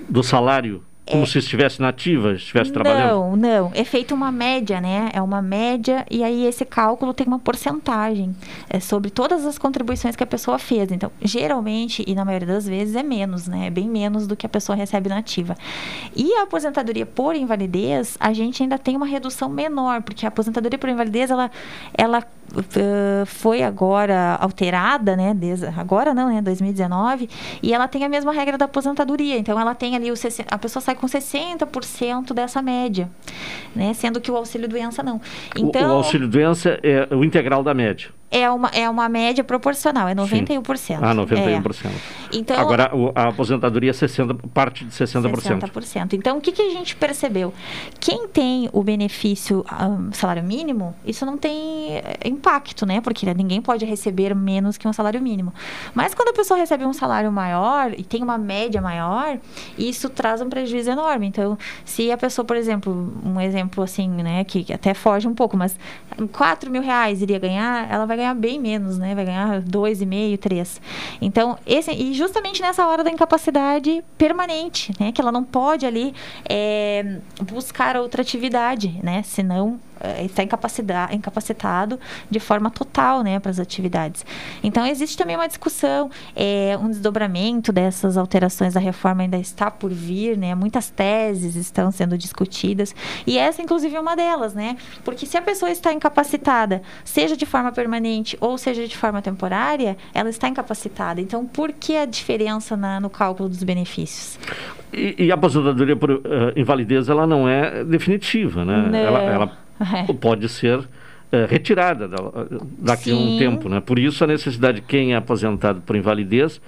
do salário como é. se estivesse nativa, estivesse trabalhando? Não, não. É feita uma média, né? É uma média e aí esse cálculo tem uma porcentagem é sobre todas as contribuições que a pessoa fez. Então, geralmente e na maioria das vezes é menos, né? É bem menos do que a pessoa recebe nativa. E a aposentadoria por invalidez, a gente ainda tem uma redução menor, porque a aposentadoria por invalidez, ela, ela foi agora alterada, né? Desde, agora não, né? 2019. E ela tem a mesma regra da aposentadoria. Então, ela tem ali o a pessoa sai com 60% dessa média, né? Sendo que o auxílio doença não. Então, o, o auxílio doença é o integral da média é uma, é uma média proporcional, é 91%. Sim. Ah, 91%. É. Então, Agora, a aposentadoria é 60, parte de 60%. 60%. Então, o que, que a gente percebeu? Quem tem o benefício um, salário mínimo, isso não tem eh, impacto, né? Porque ninguém pode receber menos que um salário mínimo. Mas quando a pessoa recebe um salário maior e tem uma média maior, isso traz um prejuízo enorme. Então, se a pessoa, por exemplo, um exemplo assim, né, que até foge um pouco, mas 4 mil reais iria ganhar, ela vai ganhar bem menos, né? Vai ganhar dois e meio, três. Então, esse e justamente nessa hora da incapacidade permanente, né? Que ela não pode ali é, buscar outra atividade, né? Senão está incapacitado de forma total né, para as atividades. Então, existe também uma discussão, é, um desdobramento dessas alterações da reforma ainda está por vir, né? muitas teses estão sendo discutidas, e essa, inclusive, é uma delas, né? Porque se a pessoa está incapacitada, seja de forma permanente ou seja de forma temporária, ela está incapacitada. Então, por que a diferença na, no cálculo dos benefícios? E, e a aposentadoria por uh, invalidez, ela não é definitiva, né? Não. Ela, ela é. pode ser é, retirada da, daqui a um tempo, né? Por isso a necessidade de quem é aposentado por invalidez,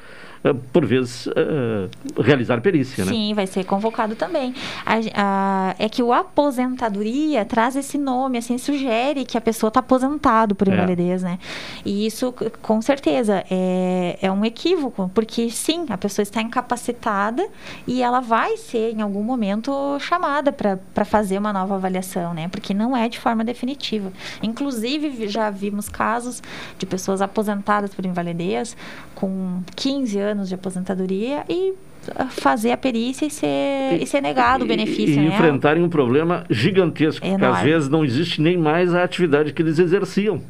por vezes, é, realizar perícia, né? Sim, vai ser convocado também. A- a- é que o aposentadoria traz esse nome, assim, sugere que a pessoa está aposentado por É. invalidez, né? E isso, com certeza, é, é um equívoco, porque sim, a pessoa está incapacitada e ela vai ser, em algum momento, chamada para fazer uma nova avaliação, né? Porque não é de forma definitiva. Inclusive, já vimos casos de pessoas aposentadas por invalidez com 15 anos de aposentadoria e ah, fazer a perícia e ser, e ser negado o benefício, e, e né? enfrentarem um problema gigantesco, porque às Enorme. vezes não existe nem mais a atividade que eles exerciam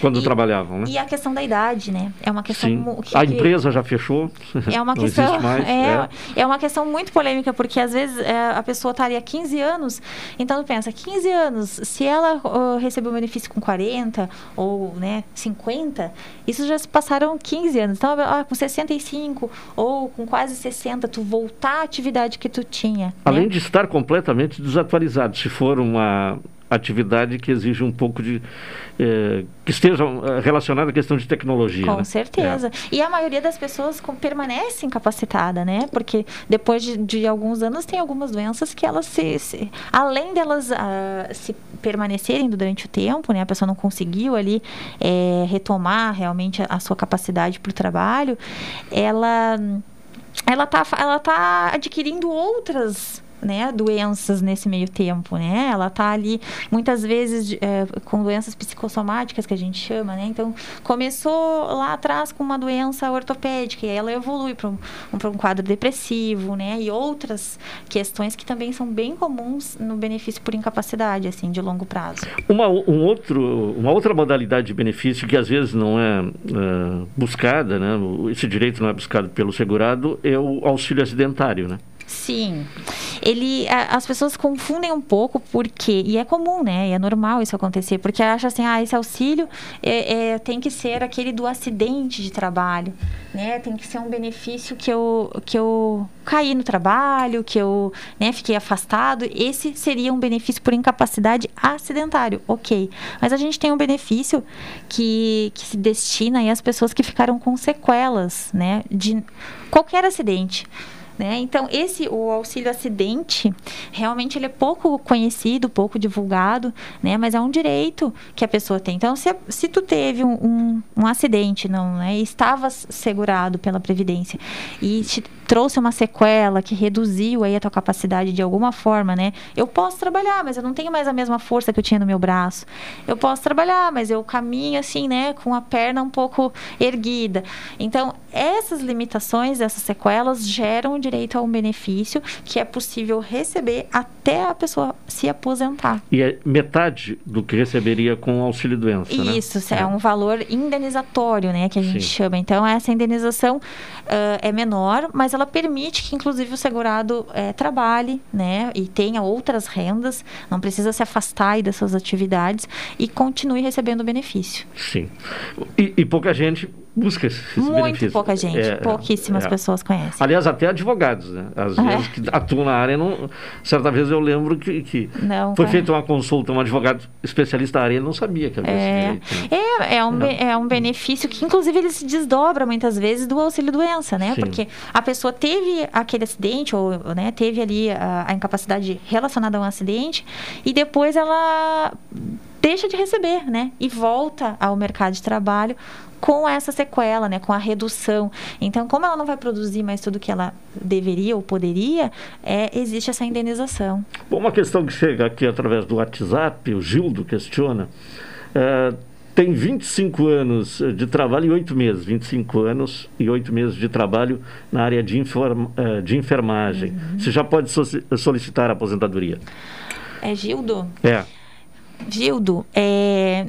quando trabalhavam, né? E a questão da idade, né? É uma questão que- A empresa já fechou. É uma não questão. mais. é, é uma questão muito polêmica, porque às vezes é, a pessoa estaria há 15 anos, então tu pensa, 15 anos, se ela uh, recebeu um benefício com 40 ou né, 50, isso já se passaram 15 anos. Então, ah, com 65 ou com quase 60, tu voltar à atividade que tu tinha. Além né? de estar completamente desatualizado, se for uma atividade que exige um pouco de. eh, que esteja eh, relacionada à questão de tecnologia. Com né? certeza. E a maioria das pessoas com- permanece incapacitada, né? Porque depois de, de alguns anos tem algumas doenças que elas se, se- além delas ah, se permanecerem durante o tempo, né? A pessoa não conseguiu ali eh, retomar realmente a, a sua capacidade para o trabalho, ela ela tá, ela tá adquirindo outras né, doenças nesse meio tempo, né? Ela tá ali muitas vezes eh, com doenças psicossomáticas que a gente chama, né? Então começou lá atrás com uma doença ortopédica e ela evolui para um, um quadro depressivo, né? E outras questões que também são bem comuns no benefício por incapacidade, assim, de longo prazo. Uma, um outro, uma outra modalidade de benefício que às vezes não é, eh, buscada, né? esse direito não é buscado pelo segurado, é o auxílio acidentário, né? Sim. Ele, a- as pessoas confundem um pouco porque, e é comum, né? E é normal isso acontecer, porque acha assim, ah, esse auxílio é, é, tem que ser aquele do acidente de trabalho, né? Tem que ser um benefício que eu, que eu caí no trabalho, que eu né, fiquei afastado. Esse seria um benefício por incapacidade acidentário, ok. Mas a gente tem um benefício que, que se destina às pessoas que ficaram com sequelas, né? De qualquer acidente. Né? Então, esse, o auxílio acidente, realmente ele é pouco conhecido, pouco divulgado, né? Mas é um direito que a pessoa tem. Então, se, se tu teve um, um, um acidente, não, né? E estava segurado pela Previdência e te trouxe uma sequela que reduziu aí a tua capacidade de alguma forma, né? Eu posso trabalhar, mas eu não tenho mais a mesma força que eu tinha no meu braço. Eu posso trabalhar, mas eu caminho assim, né? Com a perna um pouco erguida. Então, essas limitações, essas sequelas geram o direito a um benefício que é possível receber até a pessoa se aposentar. E é metade do que receberia com o auxílio doença, né? Isso, é. um valor indenizatório, né, que a gente Sim. chama. Então, essa indenização ah, é menor, mas ela permite que, inclusive, o segurado eh, trabalhe, né, e tenha outras rendas, não precisa se afastar suas atividades e continue recebendo benefício. Sim. E, e pouca gente busca esse, esse Muito benefício. pouca gente, É, pouquíssimas é. pessoas conhecem. Aliás, até advogados, né? Às É. vezes que atuam na área, não... certa vez eu lembro que, que Não, foi vai. feita uma consulta, um advogado especialista na área, ele não sabia que havia esse É, direito. né? é, é, um, be- é um benefício que, inclusive, ele se desdobra muitas vezes do auxílio-doença, né? Sim. Porque a pessoa teve aquele acidente, ou né, teve ali a, a incapacidade relacionada a um acidente, e depois ela deixa de receber, né? E volta ao mercado de trabalho com essa sequela, né? Com a redução. Então, como ela não vai produzir mais tudo que ela deveria ou poderia, é, existe essa indenização. Bom, uma questão que chega aqui através do WhatsApp, o Gildo questiona. eh, tem 25 anos de trabalho e 8 meses. 25 anos e 8 meses de trabalho na área de, inform, eh, de enfermagem. Uhum. Você já pode so- solicitar a aposentadoria. É, Gildo? É. Gildo, é,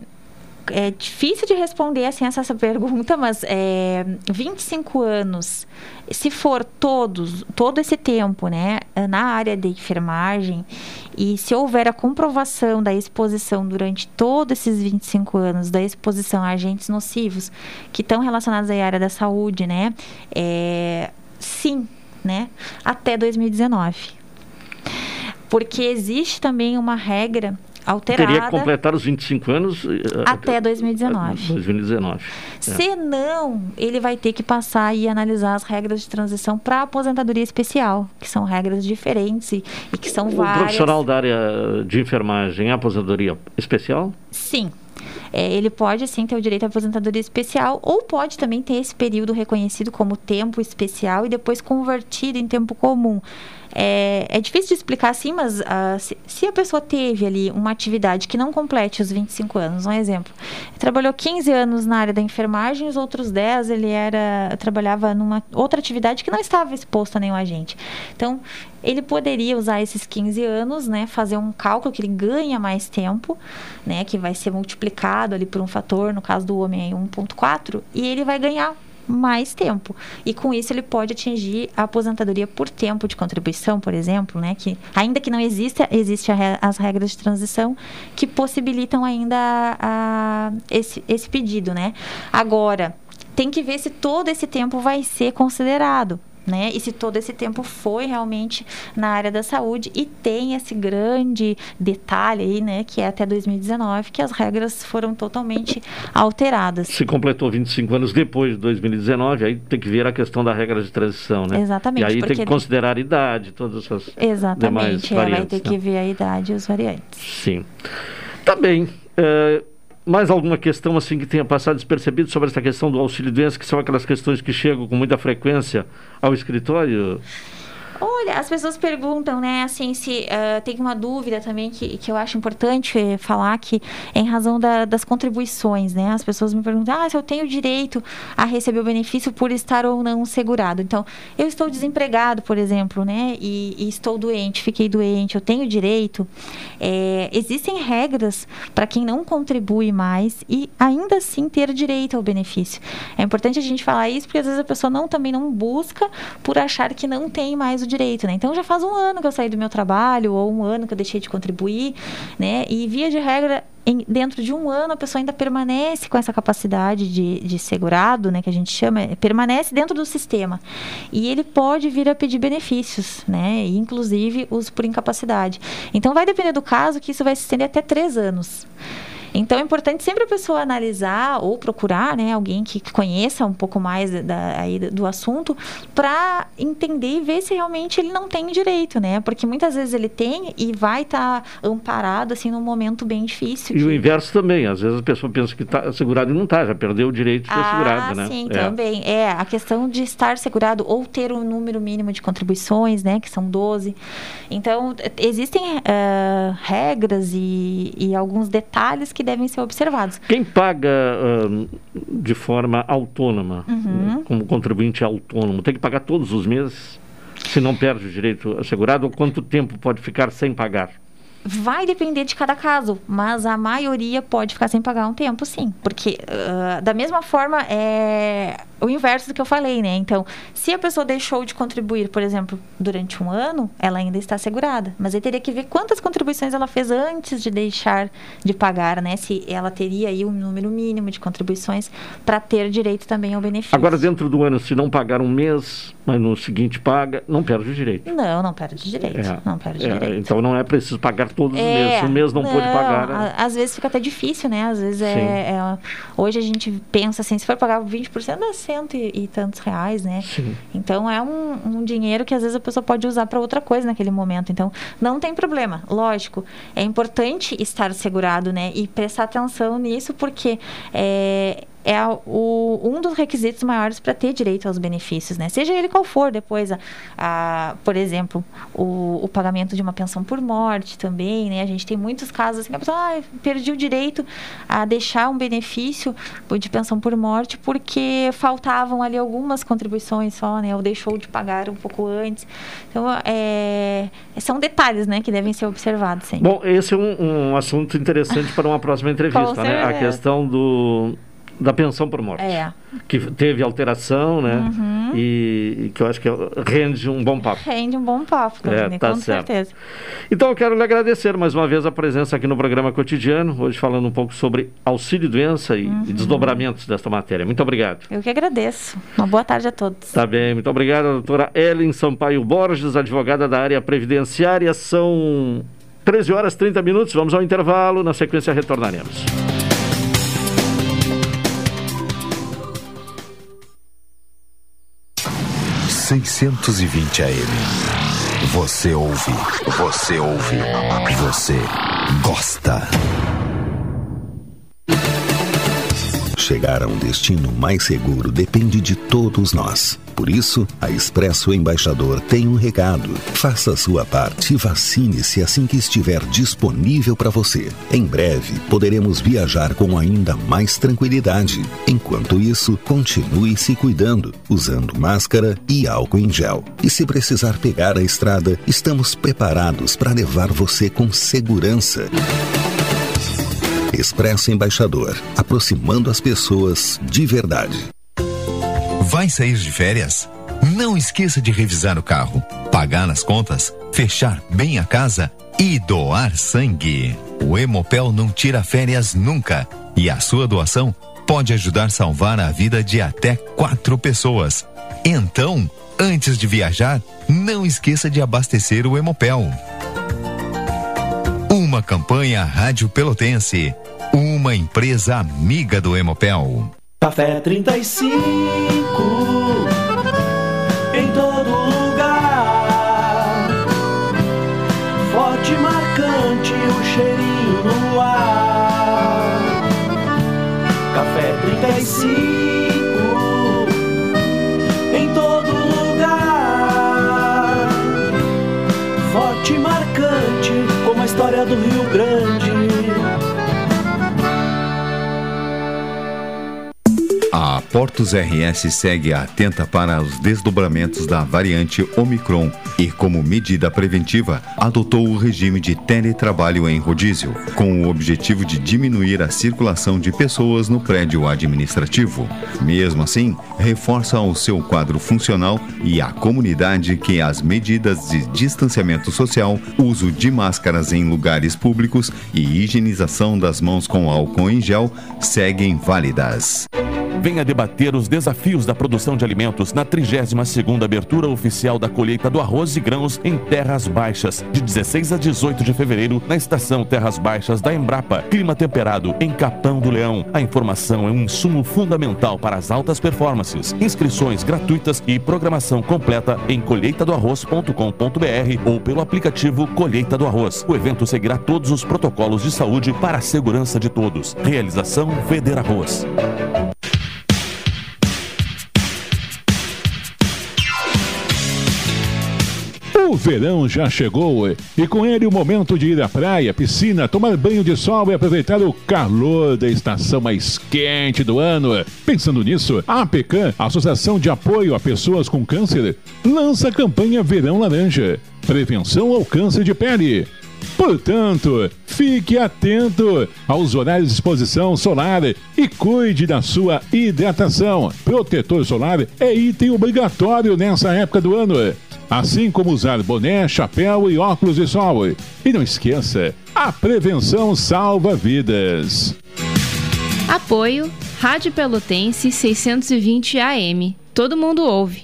é difícil de responder assim essa, pergunta, mas é, 25 anos, se for todos, todo esse tempo, né, na área de enfermagem, e se houver a comprovação da exposição durante todos esses 25 anos, da exposição a agentes nocivos que estão relacionados à área da saúde, né, é, sim, né, até 2019 porque existe também uma regra alterada. Teria que completar os 25 anos eh, até 2019. 2019. Se é. não, ele vai ter que passar e analisar as regras de transição para aposentadoria especial, que são regras diferentes e, e que são o várias. O profissional da área de enfermagem é aposentadoria especial? Sim. É, ele pode sim ter o direito à aposentadoria especial ou pode também ter esse período reconhecido como tempo especial e depois convertido em tempo comum. É, é difícil de explicar assim, mas uh, se, se, a pessoa teve ali uma atividade que não complete os 25 anos, um exemplo, trabalhou 15 anos na área da enfermagem, os outros 10 ele era trabalhava numa outra atividade que não estava exposto a nenhum agente. Então, ele poderia usar esses 15 anos, né, fazer um cálculo que ele ganha mais tempo, né, que vai ser multiplicado ali por um fator, no caso do homem 1.4, e ele vai ganhar mais tempo. E com isso ele pode atingir a aposentadoria por tempo de contribuição, por exemplo, né? Que ainda que não exista, existe as regras de transição que possibilitam ainda a, a, esse, esse pedido, né? Agora, tem que ver se todo esse tempo vai ser considerado né? E se todo esse tempo foi realmente na área da saúde e tem esse grande detalhe aí, né, que é até 2019 que as regras foram totalmente alteradas. Se completou 25 anos depois de 2019, aí tem que ver a questão da regra de transição, né? Exatamente. E aí tem que considerar a idade, todas essas Exatamente, demais é, vai ter né? que ver a idade e os variantes. Sim. Tá bem. É mais alguma questão assim que tenha passado despercebido sobre essa questão do auxílio doença, que são aquelas questões que chegam com muita frequência ao escritório? Olha, as pessoas perguntam, né, assim, se uh, tem uma dúvida também que, que eu acho importante falar que em razão da, das contribuições, né, as pessoas me perguntam, ah, se eu tenho direito a receber o benefício por estar ou não segurado. Então, eu estou desempregado, por exemplo, né, e, e estou doente, fiquei doente, eu tenho direito. É, existem regras para quem não contribui mais e ainda assim ter direito ao benefício. É importante a gente falar isso porque às vezes a pessoa não também não busca por achar que não tem mais o direito, né? Então já faz um ano que eu saí do meu trabalho ou um ano que eu deixei de contribuir, né? E via de regra em, dentro de um ano a pessoa ainda permanece com essa capacidade de, de segurado, né, que a gente chama, permanece dentro do sistema. E ele pode vir a pedir benefícios, né, inclusive os por incapacidade. Então vai depender do caso que isso vai se estender até três anos. Então é importante sempre a pessoa analisar ou procurar né, alguém que conheça um pouco mais da, aí, do assunto para entender e ver se realmente ele não tem direito, né? Porque muitas vezes ele tem e vai estar tá amparado assim num momento bem difícil. E o inverso também, às vezes a pessoa pensa que está segurado e não está, já perdeu o direito de ser ah, segurado, né? Sim, é. também. É, a questão de estar segurado ou ter um número mínimo de contribuições, né? Que são 12. Então, existem uh, regras e, e alguns detalhes que devem ser observados. Quem paga uh, de forma autônoma, uhum. como contribuinte autônomo, tem que pagar todos os meses? Se não perde o direito assegurado, ou quanto tempo pode ficar sem pagar? Vai depender de cada caso, mas a maioria pode ficar sem pagar um tempo, sim. Porque, uh, da mesma forma, é o inverso do que eu falei, né? Então, se a pessoa deixou de contribuir, por exemplo, durante um ano, ela ainda está segurada. Mas aí teria que ver quantas contribuições ela fez antes de deixar de pagar, né? Se ela teria aí um número mínimo de contribuições para ter direito também ao benefício. Agora, dentro do ano, se não pagar um mês, mas no seguinte paga, não perde o direito. Não, não perde direito. É, não perde é, direito. Então não é preciso pagar todos os é, meses. Se um mês não, não pôde pagar. Né? Às vezes fica até difícil, né? Às vezes é, é, Hoje a gente pensa assim, se for pagar 20%, dá cento e, e tantos reais, né? Sim. Então é um, um, dinheiro que às vezes a pessoa pode usar para outra coisa naquele momento. Então não tem problema. Lógico, é importante estar segurado, né? E prestar atenção nisso porque é, é o, um dos requisitos maiores para ter direito aos benefícios, né? Seja ele qual for, depois, a, a por exemplo, o, o, pagamento de uma pensão por morte também, né? A gente tem muitos casos assim, que a pessoa ah, perdi o direito a deixar um benefício de pensão por morte porque faltavam ali algumas contribuições só, né? Ou deixou de pagar um pouco antes. Então, é, são detalhes, né? Que devem ser observados sempre. Bom, esse é um, um assunto interessante para uma próxima entrevista, né? A questão do da pensão por morte. É. Que teve alteração, né? Uhum. E, e, que eu acho que rende um bom papo. Rende um bom papo, é, tá com certo. certeza. Então eu quero lhe agradecer mais uma vez a presença aqui no programa cotidiano, hoje falando um pouco sobre auxílio doença e, uhum. e desdobramentos desta matéria. Muito obrigado. Eu que agradeço. Uma boa tarde a todos. Tá bem, muito obrigado, doutora Ellen Sampaio Borges, advogada da área previdenciária. São 13 horas 30 minutos, vamos ao intervalo, na sequência retornaremos. ...620 AM. Você ouve, você ouve, você gosta. Chegar a um destino mais seguro depende de todos nós. Por isso, a Expresso Embaixador tem um recado. Faça sua parte e vacine-se assim que estiver disponível para você. Em breve, poderemos viajar com ainda mais tranquilidade. Enquanto isso, continue se cuidando, usando máscara e álcool em gel. E se precisar pegar a estrada, estamos preparados para levar você com segurança. Expresso Embaixador, aproximando as pessoas de verdade. Vai sair de férias? Não esqueça de revisar o carro, pagar as contas, fechar bem a casa e doar sangue. O Hemopel não tira férias nunca e a sua doação pode ajudar a salvar a vida de até quatro pessoas. Então, antes de viajar, não esqueça de abastecer o Hemopel. Uma campanha Rádio Pelotense. Uma empresa amiga do Hemopel. Café 35 Portos RS segue atenta para os desdobramentos da variante Omicron e, como medida preventiva, adotou o regime de teletrabalho em rodízio, com o objetivo de diminuir a circulação de pessoas no prédio administrativo. Mesmo assim, reforça o seu quadro funcional e a comunidade que as medidas de distanciamento social, uso de máscaras em lugares públicos e higienização das mãos com álcool em gel seguem válidas. Venha debater os desafios da produção de alimentos na 32ª abertura oficial da colheita do arroz e grãos em Terras Baixas, de 16 a 18 de fevereiro, na estação Terras Baixas da Embrapa. Clima temperado em Capão do Leão. A informação é um insumo fundamental para as altas performances. Inscrições gratuitas e programação completa em colheitadoarroz.com.br ou pelo aplicativo Colheita do Arroz. O evento seguirá todos os protocolos de saúde para a segurança de todos. Realização Feder Arroz. O verão já chegou e com ele o momento de ir à praia, piscina, tomar banho de sol e aproveitar o calor da estação mais quente do ano. Pensando nisso, a APECAM, Associação de Apoio a Pessoas com Câncer, lança a campanha Verão Laranja Prevenção ao Câncer de Pele. Portanto, fique atento aos horários de exposição solar e cuide da sua hidratação. Protetor solar é item obrigatório nessa época do ano assim como usar boné, chapéu e óculos de sol. E não esqueça, a prevenção salva vidas. Apoio Rádio Pelotense 620 AM. Todo mundo ouve.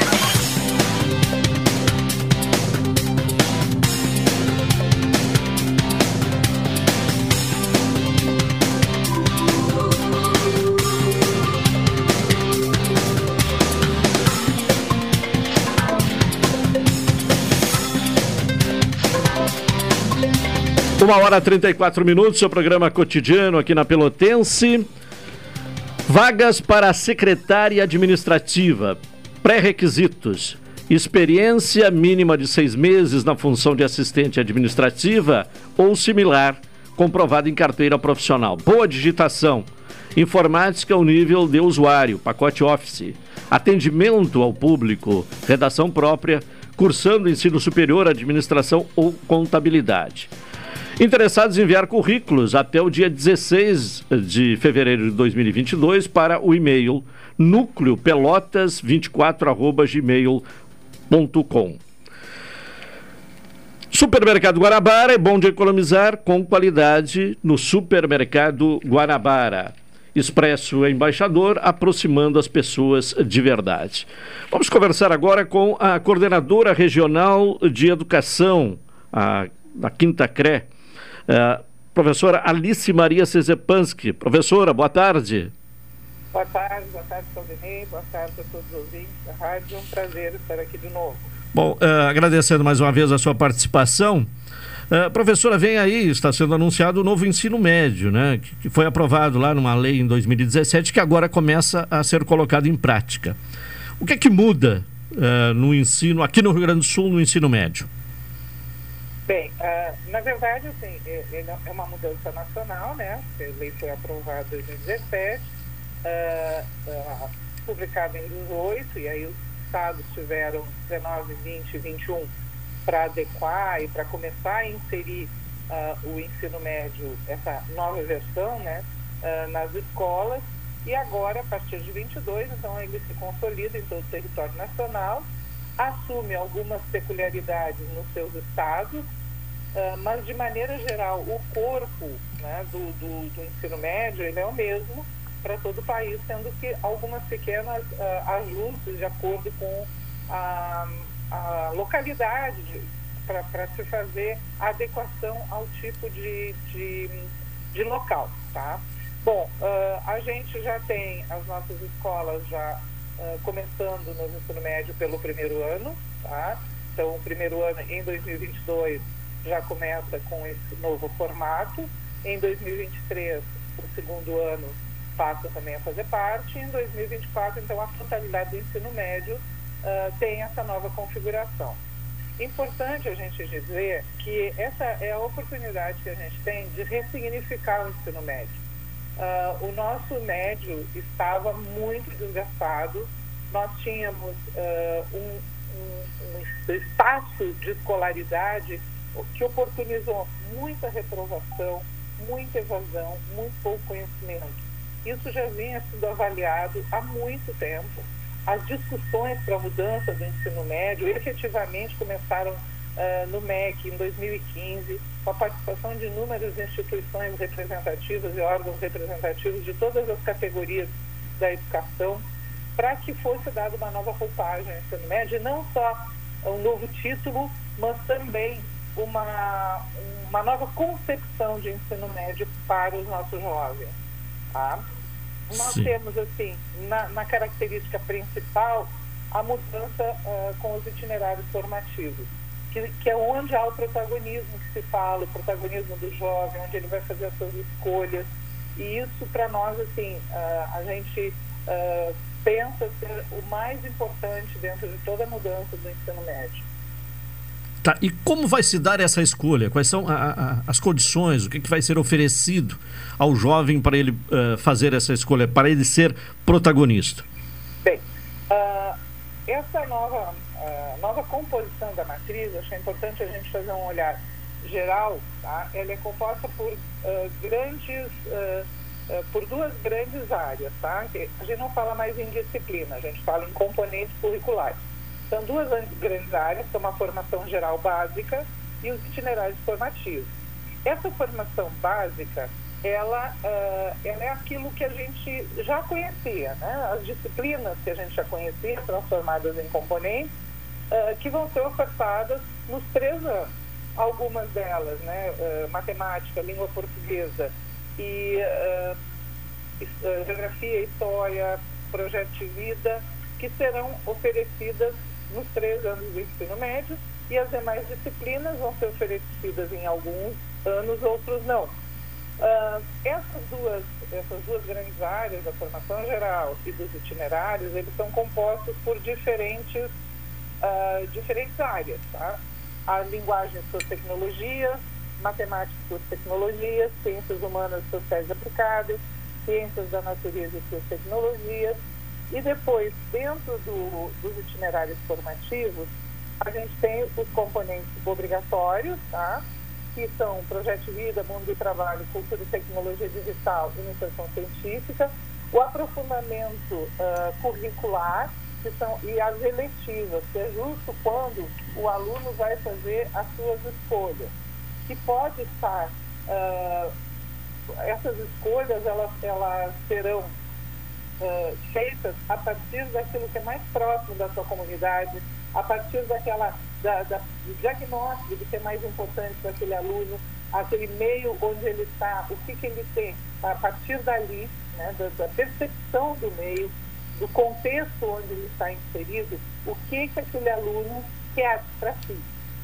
Uma hora e 34 minutos, seu programa cotidiano aqui na Pelotense. Vagas para secretária administrativa. Pré-requisitos: experiência mínima de seis meses na função de assistente administrativa ou similar, comprovada em carteira profissional. Boa digitação. Informática ao nível de usuário, pacote Office. Atendimento ao público, redação própria, cursando ensino superior, administração ou contabilidade. Interessados em enviar currículos até o dia 16 de fevereiro de 2022 para o e-mail núcleopelotas24@gmail.com. Supermercado Guarabara é bom de economizar com qualidade no Supermercado Guarabara. Expresso Embaixador, aproximando as pessoas de verdade. Vamos conversar agora com a coordenadora regional de educação a, da Quinta CRE, a professora Alice Maria Cezepanski. Professora, boa tarde. Boa tarde, boa tarde, Claudinei, boa tarde a todos os ouvintes da rádio. É um prazer estar aqui de novo. Bom, uh, agradecendo mais uma vez a sua participação. Uh, professora, vem aí, está sendo anunciado o novo ensino médio, né? Que, que, foi aprovado lá numa lei em 2017, que agora começa a ser colocado em prática. O que é que muda uh, no ensino, aqui no Rio Grande do Sul, no ensino médio? Bem, uh, na verdade, assim, é, uma mudança nacional, né? A lei foi aprovada em 2017, publicada em 2018, e aí os estados tiveram 19, 20 e 21 para adequar e para começar a inserir uh, o ensino médio, essa nova versão, né, uh, nas escolas. E agora, a partir de 22, então ele se consolida em todo o território nacional, assume algumas peculiaridades nos seus estados, uh, mas de maneira geral o corpo né, do, do, do, ensino médio ele é o mesmo para todo o país, sendo que algumas pequenas ajustes de acordo com a a localidade para se fazer adequação ao tipo de, de, de local, tá? Bom, uh, a gente já tem as nossas escolas já uh, começando no ensino médio pelo primeiro ano, tá? Então, o primeiro ano, em 2022, já começa com esse novo formato. Em 2023, o segundo ano passa também a fazer parte. Em 2024, então, a totalidade do ensino médio uh, tem essa nova configuração. Importante a gente dizer que essa é a oportunidade que a gente tem de ressignificar o ensino médio. Uh, o nosso médio estava muito desgastado, nós tínhamos uh, um, um, um espaço de escolaridade que oportunizou muita reprovação, muita evasão, muito pouco conhecimento. Isso já vinha sendo avaliado há muito tempo as discussões para a mudança do ensino médio efetivamente começaram uh, no MEC em 2015, com a participação de inúmeras instituições representativas e órgãos representativos de todas as categorias da educação, para que fosse dada uma nova roupagem ao ensino médio, não só um novo título, mas também uma, uma nova concepção de ensino médio para os nossos jovens. Tá? nós Sim. temos, assim, na, na, característica principal, a mudança uh, com os itinerários formativos, que, que, é onde há o protagonismo que se fala, o protagonismo do jovem, onde ele vai fazer as suas escolhas. E isso, para nós, assim, uh, a gente uh, pensa ser o mais importante dentro de toda a mudança do ensino médio. Tá, e como vai se dar essa escolha? Quais são a, a, as condições? O que, que, vai ser oferecido ao jovem para ele uh, fazer essa escolha, para ele ser protagonista? Bem, uh, essa nova, uh, nova composição da matriz, acho importante a gente fazer um olhar geral. Tá? Ela é composta por grandes, por duas grandes áreas. Tá? A gente não fala mais em disciplina, a gente fala em componentes curriculares. São duas grandes áreas, que são uma formação geral básica e os itinerários formativos. Essa formação básica, ela, uh, ela é aquilo que a gente já conhecia, né? As disciplinas que a gente já conhecia, transformadas em componentes, uh, que vão ser ofertadas nos três anos. Algumas delas, né? Uh, matemática, língua portuguesa e geografia, história, projeto de vida, que serão oferecidas nos três anos do ensino médio e as demais disciplinas vão ser oferecidas em alguns anos, outros não. Uh, essas, duas, essas duas grandes áreas, da formação geral e dos itinerários, eles são compostos por diferentes, uh, diferentes áreas. Tá? A linguagem suas tecnologias, matemática e suas tecnologias, ciências humanas sociais aplicadas, ciências da natureza e suas tecnologias, e depois, dentro do, dos itinerários formativos, a gente tem os componentes obrigatórios, tá? que são Projeto de Vida, Mundo do Trabalho, Cultura e Tecnologia Digital e Iniciação Científica, o aprofundamento uh, curricular que são, e as eletivas, que é justo quando o aluno vai fazer as suas escolhas, que pode estar uh, essas escolhas elas, elas serão uh, feitas a partir daquilo que é mais próximo da sua comunidade, a partir daquela da, da, do diagnóstico do que é mais importante para aquele aluno, aquele meio onde ele está, o que, que ele tem, a partir dali, né, da, da percepção do meio, do contexto onde ele está inserido, o que, que aquele aluno quer para si.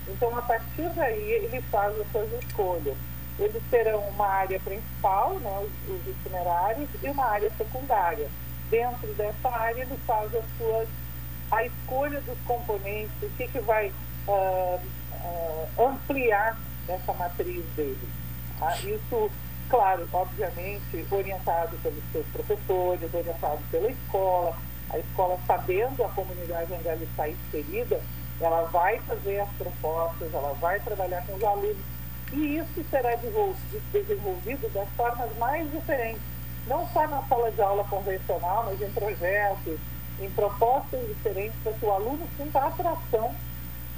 Então, a partir daí, ele faz as suas escolhas. Eles terão uma área principal, né, os, os itinerários, e uma área secundária. Dentro dessa área, ele faz as suas, a escolha dos componentes, o que, que vai uh, uh, ampliar essa matriz dele. Tá? Isso claro, obviamente, orientado pelos seus professores, orientado pela escola, a escola sabendo a comunidade onde ela está inserida, ela vai fazer as propostas, ela vai trabalhar com os alunos e isso será desenvolvido das formas mais diferentes, não só na sala de aula convencional, mas em projetos, em propostas diferentes para que o aluno sinta a atração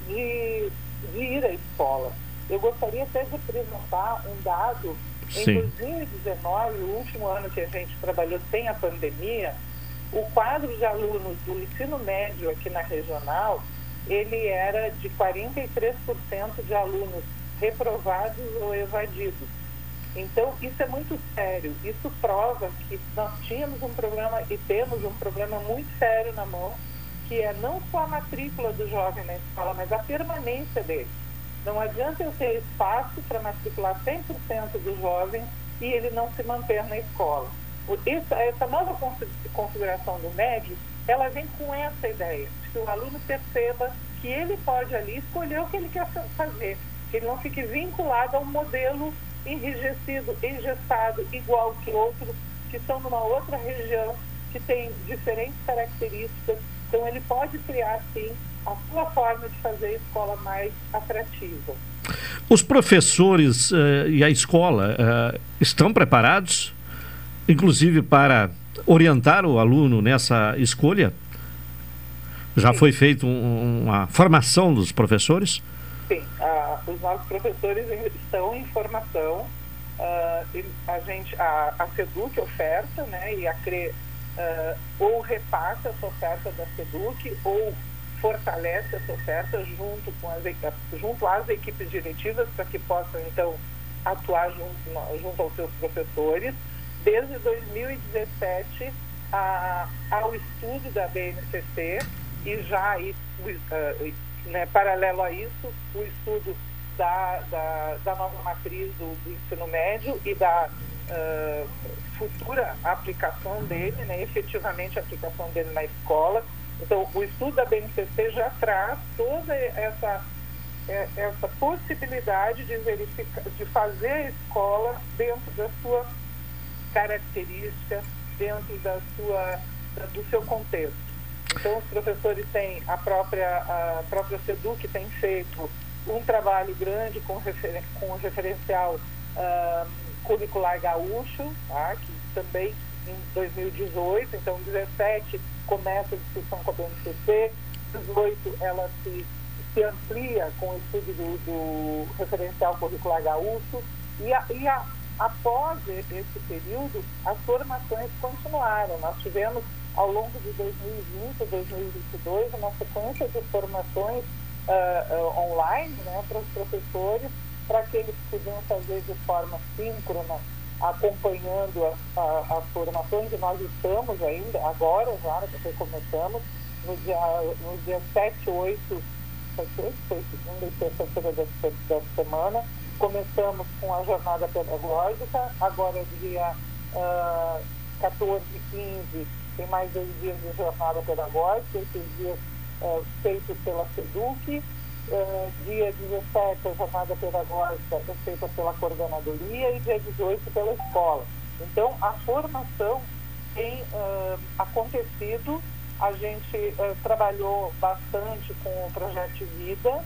de, de ir à escola. Eu gostaria até de apresentar um dado em Sim. 2019, o último ano que a gente trabalhou sem a pandemia, o quadro de alunos do ensino médio aqui na regional, ele era de 43% de alunos reprovados ou evadidos. Então, isso é muito sério. Isso prova que nós tínhamos um problema e temos um problema muito sério na mão, que é não só a matrícula do jovem na escola, mas a permanência dele. Não adianta eu ter espaço para matricular 100% do jovem e ele não se manter na escola. Essa, nova configuração do médio, ela vem com essa ideia, de que o aluno perceba que ele pode ali escolher o que ele quer fazer, que ele não fique vinculado a um modelo enrijecido, engessado, igual que outros que estão numa outra região, que tem diferentes características. Então, ele pode criar, sim, a sua forma de fazer a escola mais atrativa. Os professores uh, e a escola uh, estão preparados, inclusive para orientar o aluno nessa escolha? Já Sim. foi feita um, uma formação dos professores? Uh, os nossos professores estão em formação. a gente, a, a SEDUC oferta, né, e a CRE ou repassa essa oferta da SEDUC ou fortalece essa oferta junto, com as, junto às equipes diretivas para que possam, então, atuar junto, junto aos seus professores. Desde 2017, a, ao estudo da BNCC e já aí, uh, né, paralelo a isso, o estudo da, da, da nova matriz do, do, ensino médio e da uh, futura aplicação dele, né, efetivamente a aplicação dele na escola. Então, o estudo da BNCC já traz toda essa, é, essa possibilidade de, verificar, de fazer a escola dentro da sua característica, dentro da sua, do seu contexto. Então, os professores têm, a própria, a própria SEDUC tem feito um trabalho grande com, refer, com referencial uh, curricular gaúcho, tá? que também em 2018, então 17 começa a discussão com a BNCC, 18 ela se, se amplia com o estudo do, do referencial curricular gaúcho e, a, e a, após esse período as formações continuaram. Nós tivemos ao longo de 2020 e 2022 uma sequência de formações uh, uh, online né, para os professores para que eles pudessem fazer de forma síncrona acompanhando a, a, as formações e nós estamos ainda, agora já, porque começamos, no dia, no dia 7, 8, 7, 8 foi segunda e terça-feira dessa, dessa semana, começamos com a jornada pedagógica, agora dia uh, 14 e 15 tem mais dois dias de jornada pedagógica, esses dias uh, feitos pela SEDUC, Uh, dia 17, a jornada pedagógica é feita pela coordenadoria e dia 18 pela escola. Então, a formação tem uh, acontecido. A gente uh, trabalhou bastante com o projeto vida,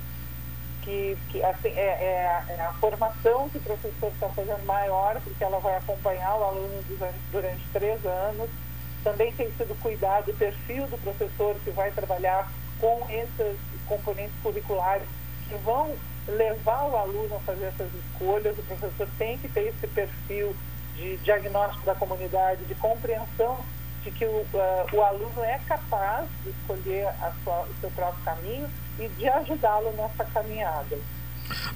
que, que assim, é, é, a formação que o professor está fazendo maior, porque ela vai acompanhar o aluno durante, durante três anos. Também tem sido cuidado o perfil do professor que vai trabalhar com esses componentes curriculares que vão levar o aluno a fazer essas escolhas. O professor tem que ter esse perfil de diagnóstico da comunidade, de compreensão de que o, uh, o aluno é capaz de escolher sua, o seu próprio caminho e de ajudá-lo nessa caminhada.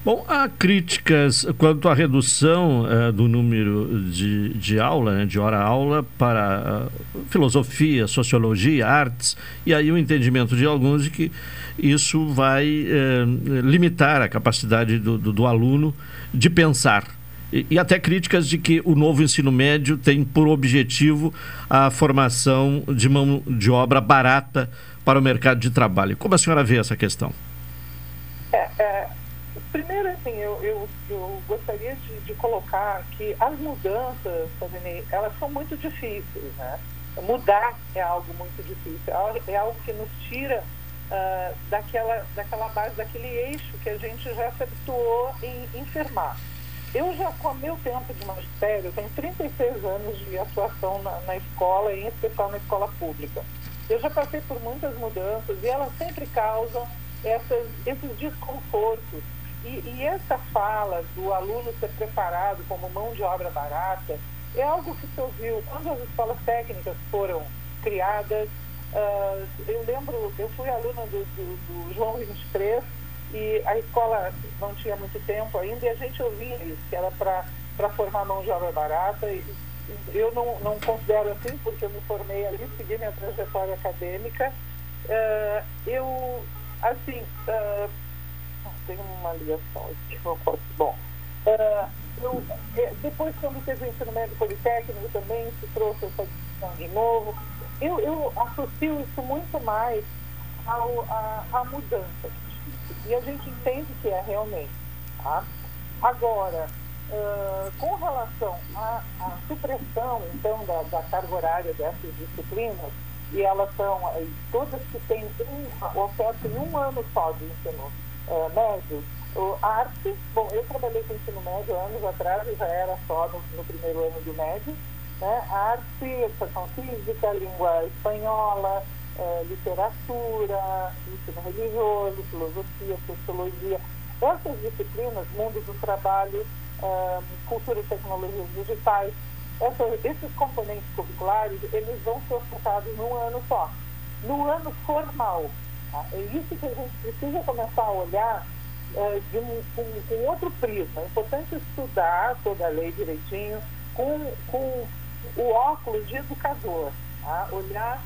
Bom, há críticas quanto à redução uh, do número de, de aula, né, de hora-aula para uh, filosofia, sociologia, artes, e aí o entendimento de alguns de que isso vai uh, limitar a capacidade do, do, do aluno de pensar. E, e, até críticas de que o novo ensino médio tem por objetivo a formação de mão de obra barata para o mercado de trabalho. Como a senhora vê essa questão? É, é Primeiro, assim, eu, eu, eu gostaria de, de, colocar que as mudanças, Fadinei, elas são muito difíceis, né? Mudar é algo muito difícil, é algo é que nos tira uh, daquela, daquela base, daquele eixo que a gente já se habituou em enfermar. Eu já, com o meu tempo de magistério, tenho 36 anos de atuação na, na escola, em especial na escola pública. Eu já passei por muitas mudanças e elas sempre causam essas, esses desconfortos e, e, essa fala do aluno ser preparado como mão de obra barata é algo que se ouviu quando as escolas técnicas foram criadas. Uh, eu lembro, eu fui aluna do, do, do, João 23 e a escola não tinha muito tempo ainda e a gente ouvia isso, que era para formar mão de obra barata. E, eu não, não considero assim, porque eu me formei ali, segui minha trajetória acadêmica. Uh, eu, assim, uh, tem uma ligação aqui, não posso. Bom, uh, eu, é, depois, quando teve o ensino médio politécnico, também se trouxe essa discussão de novo. Eu, eu associo isso muito mais ao, a, à mudança. E a gente entende que é realmente. Tá? Agora, uh, com relação à, à, supressão, então, da, da carga horária dessas disciplinas, e elas são todas que têm um, oferta em um ano só de ensino é, médio. O arte, bom, eu trabalhei com ensino médio anos atrás, já era só no, no primeiro ano do médio. Né? Arte, educação física, língua espanhola, é, literatura, ensino religioso, filosofia, sociologia. Essas disciplinas, mundo do trabalho, é, cultura e tecnologias digitais, essas, esses componentes curriculares, eles vão ser ofertados num ano só. No ano formal, Tá? É isso que a gente precisa começar a olhar é, de um, com, outro prisma. É importante estudar toda a lei direitinho com, com o óculos de educador. Tá? Olhar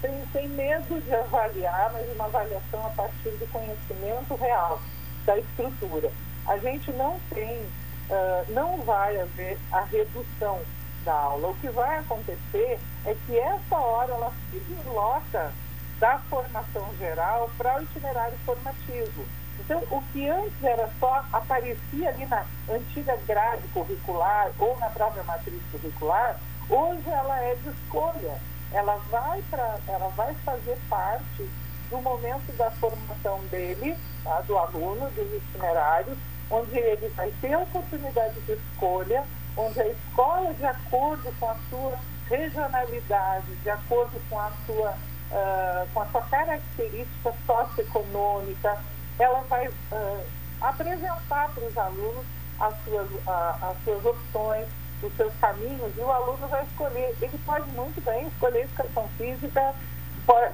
sem, sem medo de avaliar, mas uma avaliação a partir do conhecimento real da estrutura. A gente não tem, uh, não vai haver a redução da aula. O que vai acontecer é que essa hora ela se desloca da formação geral para o itinerário formativo. Então, o que antes era só, aparecia ali na antiga grade curricular ou na própria matriz curricular, hoje ela é de escolha. Ela vai, pra, ela vai fazer parte do momento da formação dele, tá, do aluno, dos itinerários, onde ele vai ter oportunidade de escolha, onde a escola, de acordo com a sua regionalidade, de acordo com a sua uh, com a sua característica socioeconômica, ela vai uh, apresentar para os alunos as suas, uh, as suas opções, os seus caminhos, e o aluno vai escolher. Ele pode muito bem escolher educação física,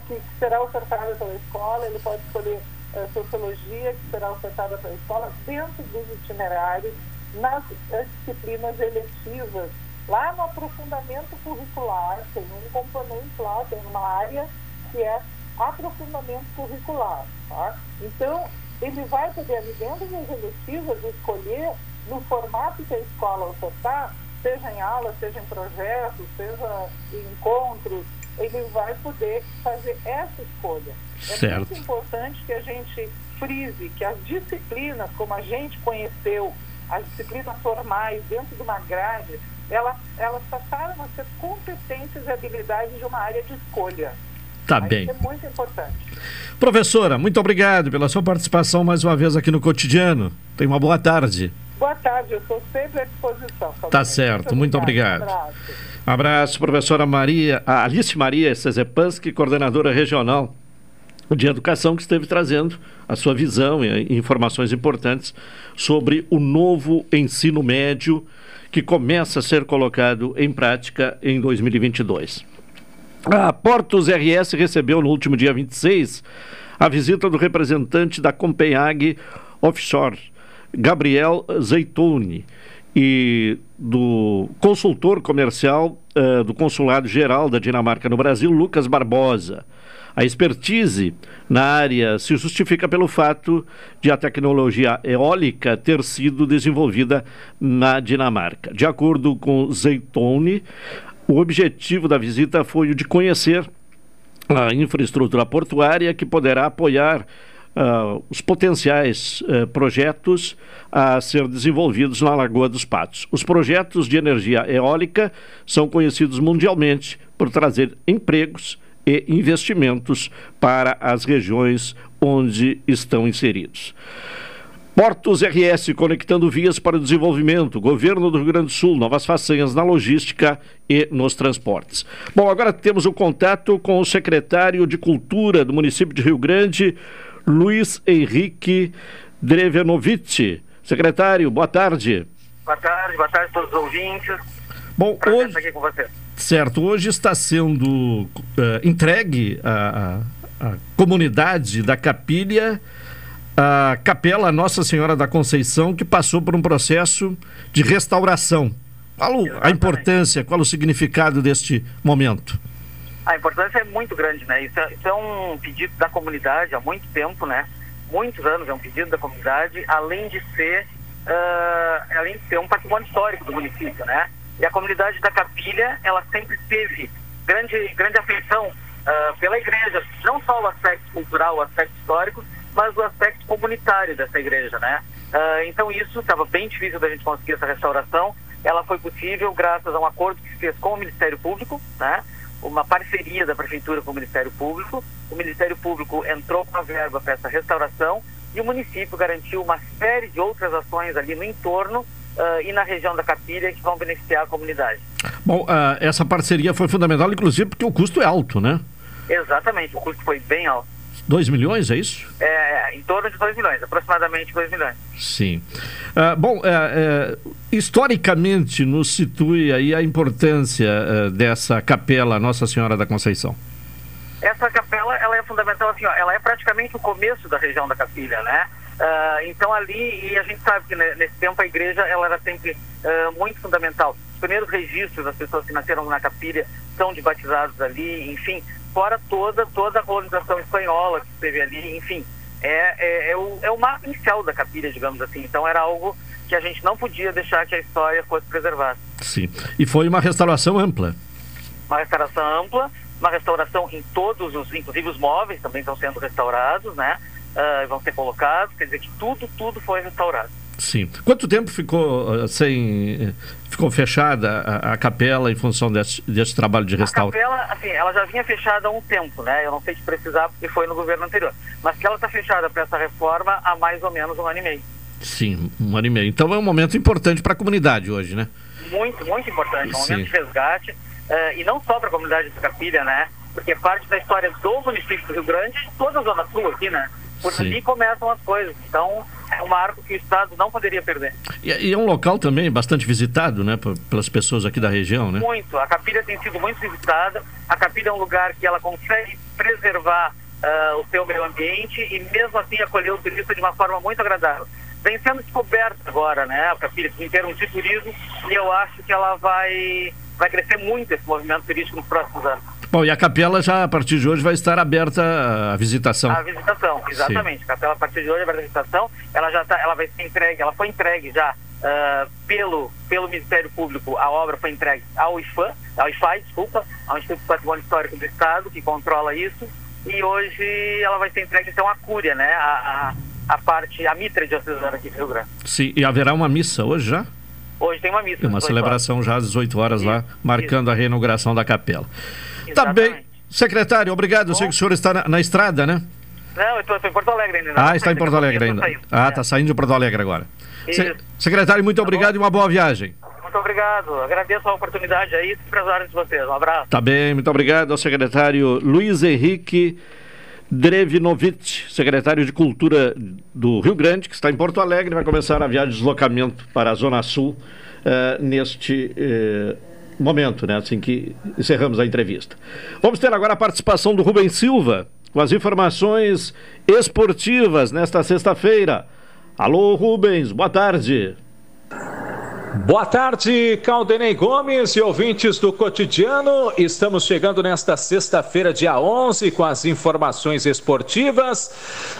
que será ofertada pela escola, ele pode escolher uh, sociologia, que será ofertada pela escola, dentro dos itinerários, nas disciplinas eletivas. Lá no aprofundamento curricular, tem um componente lá, tem uma área que é aprofundamento curricular. Tá? Então, ele vai poder, ali dentro das eletivas, escolher no formato que a escola ofertar, seja em aula, seja em projetos, seja em encontros, ele vai poder fazer essa escolha. É certo. muito importante que a gente frise que as disciplinas, como a gente conheceu, as disciplinas formais dentro de uma grade, elas, elas passaram a ser competências e habilidades de uma área de escolha. Tá bem. Isso é muito importante. Professora, muito obrigado pela sua participação mais uma vez aqui no Cotidiano. Tenha uma boa tarde. Boa tarde, eu estou sempre à disposição. Tá certo, muito, muito obrigado. obrigado. Abraço. Abraço, professora Maria, Alice Maria Sezepansky, coordenadora regional de Educação, que esteve trazendo a sua visão e informações importantes sobre o novo ensino médio que começa a ser colocado em prática em 2022. A Portos RS recebeu no último dia 26 a visita do representante da Copenhague Offshore, Gabriel Zeituni, e do consultor comercial uh, do Consulado Geral da Dinamarca no Brasil, Lucas Barbosa. A expertise na área se justifica pelo fato de a tecnologia eólica ter sido desenvolvida na Dinamarca. De acordo com Zeitone, o objetivo da visita foi o de conhecer a infraestrutura portuária que poderá apoiar uh, os potenciais uh, projetos a ser desenvolvidos na Lagoa dos Patos. Os projetos de energia eólica são conhecidos mundialmente por trazer empregos e investimentos para as regiões onde estão inseridos. Portos RS conectando vias para o desenvolvimento, governo do Rio Grande do Sul, novas façanhas na logística e nos transportes. Bom, agora temos o contato com o secretário de Cultura do município de Rio Grande, Luiz Henrique Drevenovic. Secretário, boa tarde. Boa tarde, boa tarde a todos os ouvintes. Bom, Prazer hoje. aqui com você. Certo, hoje está sendo uh, entregue à, comunidade da Capilha a Capela Nossa Senhora da Conceição, que passou por um processo de restauração. Qual a importância, qual o significado deste momento? A importância é muito grande, né? Isso é, isso é, um pedido da comunidade há muito tempo, né? Muitos anos é um pedido da comunidade, além de ser, uh, além de ser um patrimônio histórico do município, né? E a comunidade da Capilha, ela sempre teve grande, grande afeição uh, pela igreja, não só o aspecto cultural, o aspecto histórico, mas o aspecto comunitário dessa igreja, né? Uh, então isso estava bem difícil da gente conseguir essa restauração. Ela foi possível graças a um acordo que se fez com o Ministério Público, né? Uma parceria da prefeitura com o Ministério Público. O Ministério Público entrou com a verba para essa restauração e o município garantiu uma série de outras ações ali no entorno Uh, e na região da Capilha que vão beneficiar a comunidade. Bom, uh, essa parceria foi fundamental, inclusive, porque o custo é alto, né? Exatamente, o custo foi bem alto. 2 milhões, é isso? É, em torno de 2 milhões, aproximadamente 2 milhões. Sim. Uh, bom, historicamente nos situe aí a importância dessa capela Nossa Senhora da Conceição. Essa capela, ela é fundamental assim, ó, ela é praticamente o começo da região da Capilha, né? Uh, então ali, e a gente sabe que nesse tempo a igreja ela era sempre uh, muito fundamental. Os primeiros registros das pessoas que nasceram na capilha são de batizados ali, enfim, fora toda, toda a colonização espanhola que esteve ali, enfim, é, é, é, o, é o marco inicial da capilha, digamos assim. Então era algo que a gente não podia deixar que a história fosse preservada. Sim, e foi uma restauração ampla. Uma restauração ampla, uma restauração em todos os, inclusive os móveis também estão sendo restaurados, né? uh, vão ser colocados, quer dizer que tudo, tudo foi restaurado. Sim. Quanto tempo ficou uh, sem ficou fechada a, a, capela em função desse, desse trabalho de restauração? A capela, assim, ela já vinha fechada há um tempo, né? Eu não sei te precisar porque foi no governo anterior, mas que ela está fechada para essa reforma há mais ou menos um ano e meio. Sim, um ano e meio. Então é um momento importante para a comunidade hoje, né? Muito, muito importante. Um momento de resgate uh, e não só para a comunidade de Capilha, né? Porque é parte da história do município do Rio Grande e toda a Zona Sul aqui, né? Por Sim. ali começam as coisas. Então, é um marco que o Estado não poderia perder. E, e é um local também bastante visitado, né? Pelas pessoas aqui da região, né? Muito. A Capilha tem sido muito visitada. A Capilha é um lugar que ela consegue preservar uh, o seu meio ambiente e mesmo assim acolher o turista de uma forma muito agradável. Vem sendo descoberta agora, né? A Capilha em termos de turismo e eu acho que ela vai, vai crescer muito esse movimento turístico nos próximos anos. Bom, e a capela já a partir de hoje vai estar aberta à visitação. A visitação, exatamente. Sim. A capela a partir de hoje é aberta à visitação. Ela já tá, ela vai ser entregue, ela foi entregue já uh, pelo, pelo Ministério Público, a obra foi entregue ao IFAM, ao IFAI, desculpa, ao Instituto de Patrimônio Histórico do Estado, que controla isso. E hoje ela vai ser entregue então à Cúria, né? A, a, a parte, a mitra diocesana aqui do Rio Grande. Sim, e haverá uma missa hoje já? Hoje tem uma missa. Tem uma celebração horas. já às 18 horas lá, marcando Isso. a reinauguração da capela. Tá bem. Secretário, obrigado. Eu sei que o senhor está na, na estrada, né? Não, eu estou em Porto Alegre ainda. Ah, está em Porto Alegre ainda. Ah, está saindo de Porto Alegre agora. Se, secretário, muito tá obrigado bom? e uma boa viagem. Muito obrigado. Agradeço a oportunidade aí as horas de vocês. Um abraço. Tá bem, muito obrigado ao secretário Luiz Henrique Drevinovic, secretário de Cultura do Rio Grande, que está em Porto Alegre, vai começar a viagem de deslocamento para a Zona Sul uh, neste uh, momento, né? Assim que encerramos a entrevista. Vamos ter agora a participação do Rubem Silva com as informações esportivas nesta sexta-feira. Alô, Rubens, boa tarde. Boa tarde, Caldenei Gomes e ouvintes do cotidiano. Estamos chegando nesta sexta-feira, dia 11, com as informações esportivas.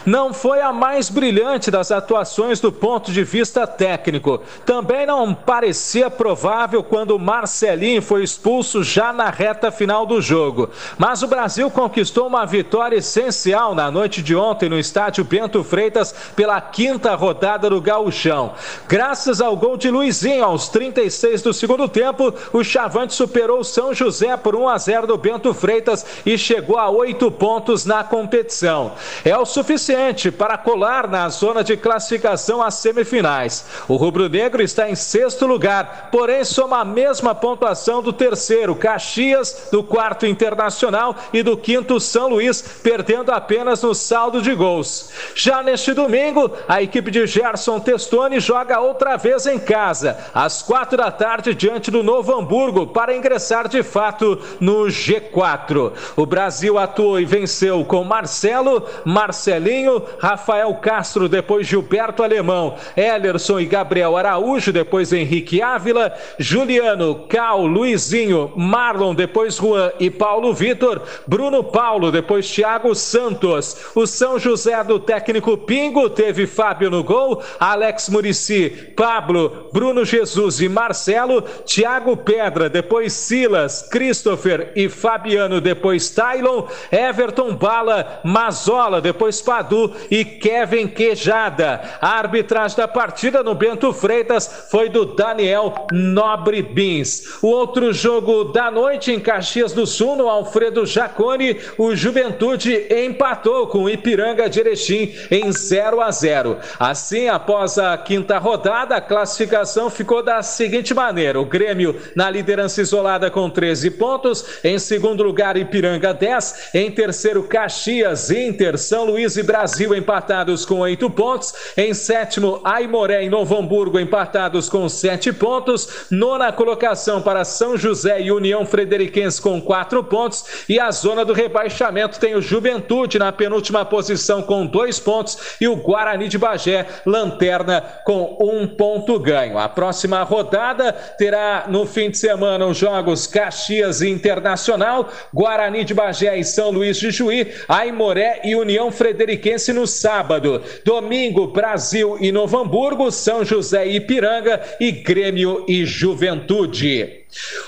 Não foi a mais brilhante das atuações do ponto de vista técnico. Também não parecia provável quando Marcelinho foi expulso já na reta final do jogo. Mas o Brasil conquistou uma vitória essencial na noite de ontem no estádio Bento Freitas pela quinta rodada do Gauchão. Graças ao gol de Luizinho aos 36 do segundo tempo, o Chavante superou São José por 1 a 0 do Bento Freitas e chegou a oito pontos na competição. É o suficiente para colar na zona de classificação às semifinais. O rubro-negro está em sexto lugar, porém soma a mesma pontuação do terceiro, Caxias, do quarto Internacional e do quinto São Luís, perdendo apenas no saldo de gols. Já neste domingo, a equipe de Gerson Testoni joga outra vez em casa às quatro da tarde, diante do Novo Hamburgo, para ingressar de fato no G4. O Brasil atuou e venceu com Marcelo, Marcelinho, Rafael Castro, depois Gilberto Alemão, Ellerson e Gabriel Araújo, depois Henrique Ávila, Juliano, Cal, Luizinho, Marlon, depois Juan e Paulo Vitor, Bruno Paulo, depois Thiago Santos. O São José do técnico Pingo teve Fábio no gol, Alex Murici, Pablo, Bruno Jesus e Marcelo, Thiago Pedra, depois Silas, Christopher e Fabiano, depois Tylon, Everton Bala, Mazola, depois Padu e Kevin Quejada. A arbitragem da partida no Bento Freitas foi do Daniel Nobre Bins. O outro jogo da noite em Caxias do Sul, no Alfredo Jacone, o Juventude empatou com o Ipiranga de Erechim em 0 a 0. Assim, após a quinta rodada, a classificação ficou ficou da seguinte maneira: o Grêmio na liderança isolada com 13 pontos, em segundo lugar Ipiranga 10, em terceiro Caxias, Inter, São Luís e Brasil empatados com 8 pontos, em sétimo Aimoré e Novo Hamburgo empatados com 7 pontos, nona colocação para São José e União Frederiquense com 4 pontos. E a zona do rebaixamento tem o Juventude na penúltima posição com 2 pontos e o Guarani de Bagé lanterna com um ponto ganho. A próxima próxima rodada terá no fim de semana os jogos Caxias Internacional, Guarani de Bagé e São Luís de Juí, Aimoré e União Frederiquense no sábado. Domingo, Brasil e Novo Hamburgo, São José e Ipiranga e Grêmio e Juventude.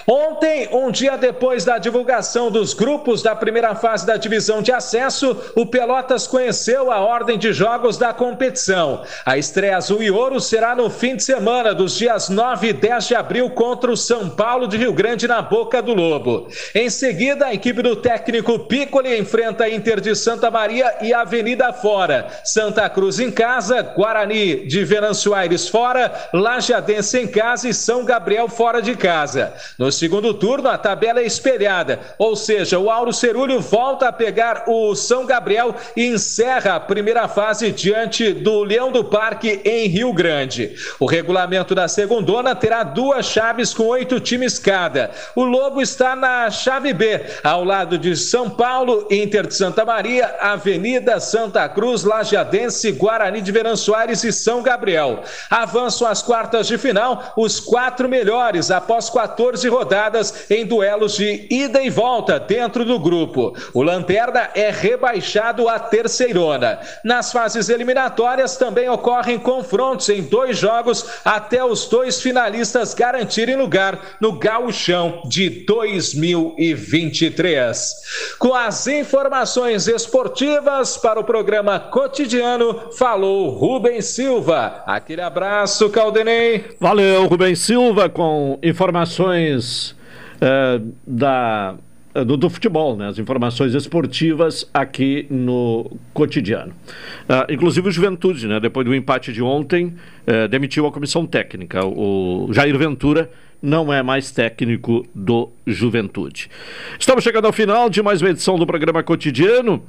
Ontem, um dia depois da divulgação dos grupos da primeira fase da divisão de acesso, o Pelotas conheceu a ordem de jogos da competição. A estreia azul e ouro será no fim de semana dos dias 9 e 10 de abril contra o São Paulo de Rio Grande na Boca do Lobo. Em seguida, a equipe do técnico Piccoli enfrenta a Inter de Santa Maria e Avenida fora. Santa Cruz em casa, Guarani de Venâncio Aires fora, Lajadense em casa e São Gabriel fora de casa. No segundo turno, a tabela é espelhada, ou seja, o Auro Cerúlio volta a pegar o São Gabriel e encerra a primeira fase diante do Leão do Parque em Rio Grande. O regulamento da segundona terá duas chaves com oito times cada. O Lobo está na chave B, ao lado de São Paulo, Inter de Santa Maria, Avenida Santa Cruz, Lajeadense, Guarani de Verão Soares e São Gabriel. Avançam às quartas de final os quatro melhores após 14 14 rodadas em duelos de ida e volta dentro do grupo. O Lanterna é rebaixado à terceirona. Nas fases eliminatórias também ocorrem confrontos em dois jogos até os dois finalistas garantirem lugar no Gauchão de 2023. Com as informações esportivas para o programa cotidiano, falou Rubem Silva. Aquele abraço, Caldenei. Valeu, Rubem Silva, com informações informações uh, da, do, do, futebol, né? as informações esportivas aqui no cotidiano. Uh, inclusive o Juventude, né? depois do empate de ontem, uh, demitiu a comissão técnica. O Jair Ventura não é mais técnico do Juventude. Estamos chegando ao final de mais uma edição do programa cotidiano.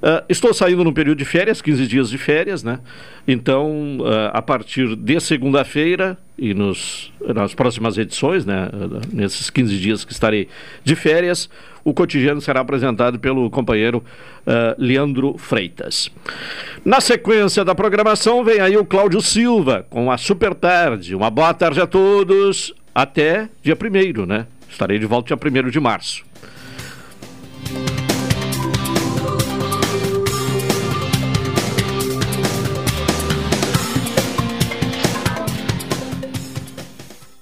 Uh, estou saindo num período de férias, 15 dias de férias, né? Então, uh, a partir de segunda-feira e nos, nas próximas edições, né? Nesses 15 dias que estarei de férias, o cotidiano será apresentado pelo companheiro uh, Leandro Freitas. Na sequência da programação, vem aí o Cláudio Silva com a Super Tarde. Uma boa tarde a todos. Até dia 1 né? Estarei de volta dia 1 de março.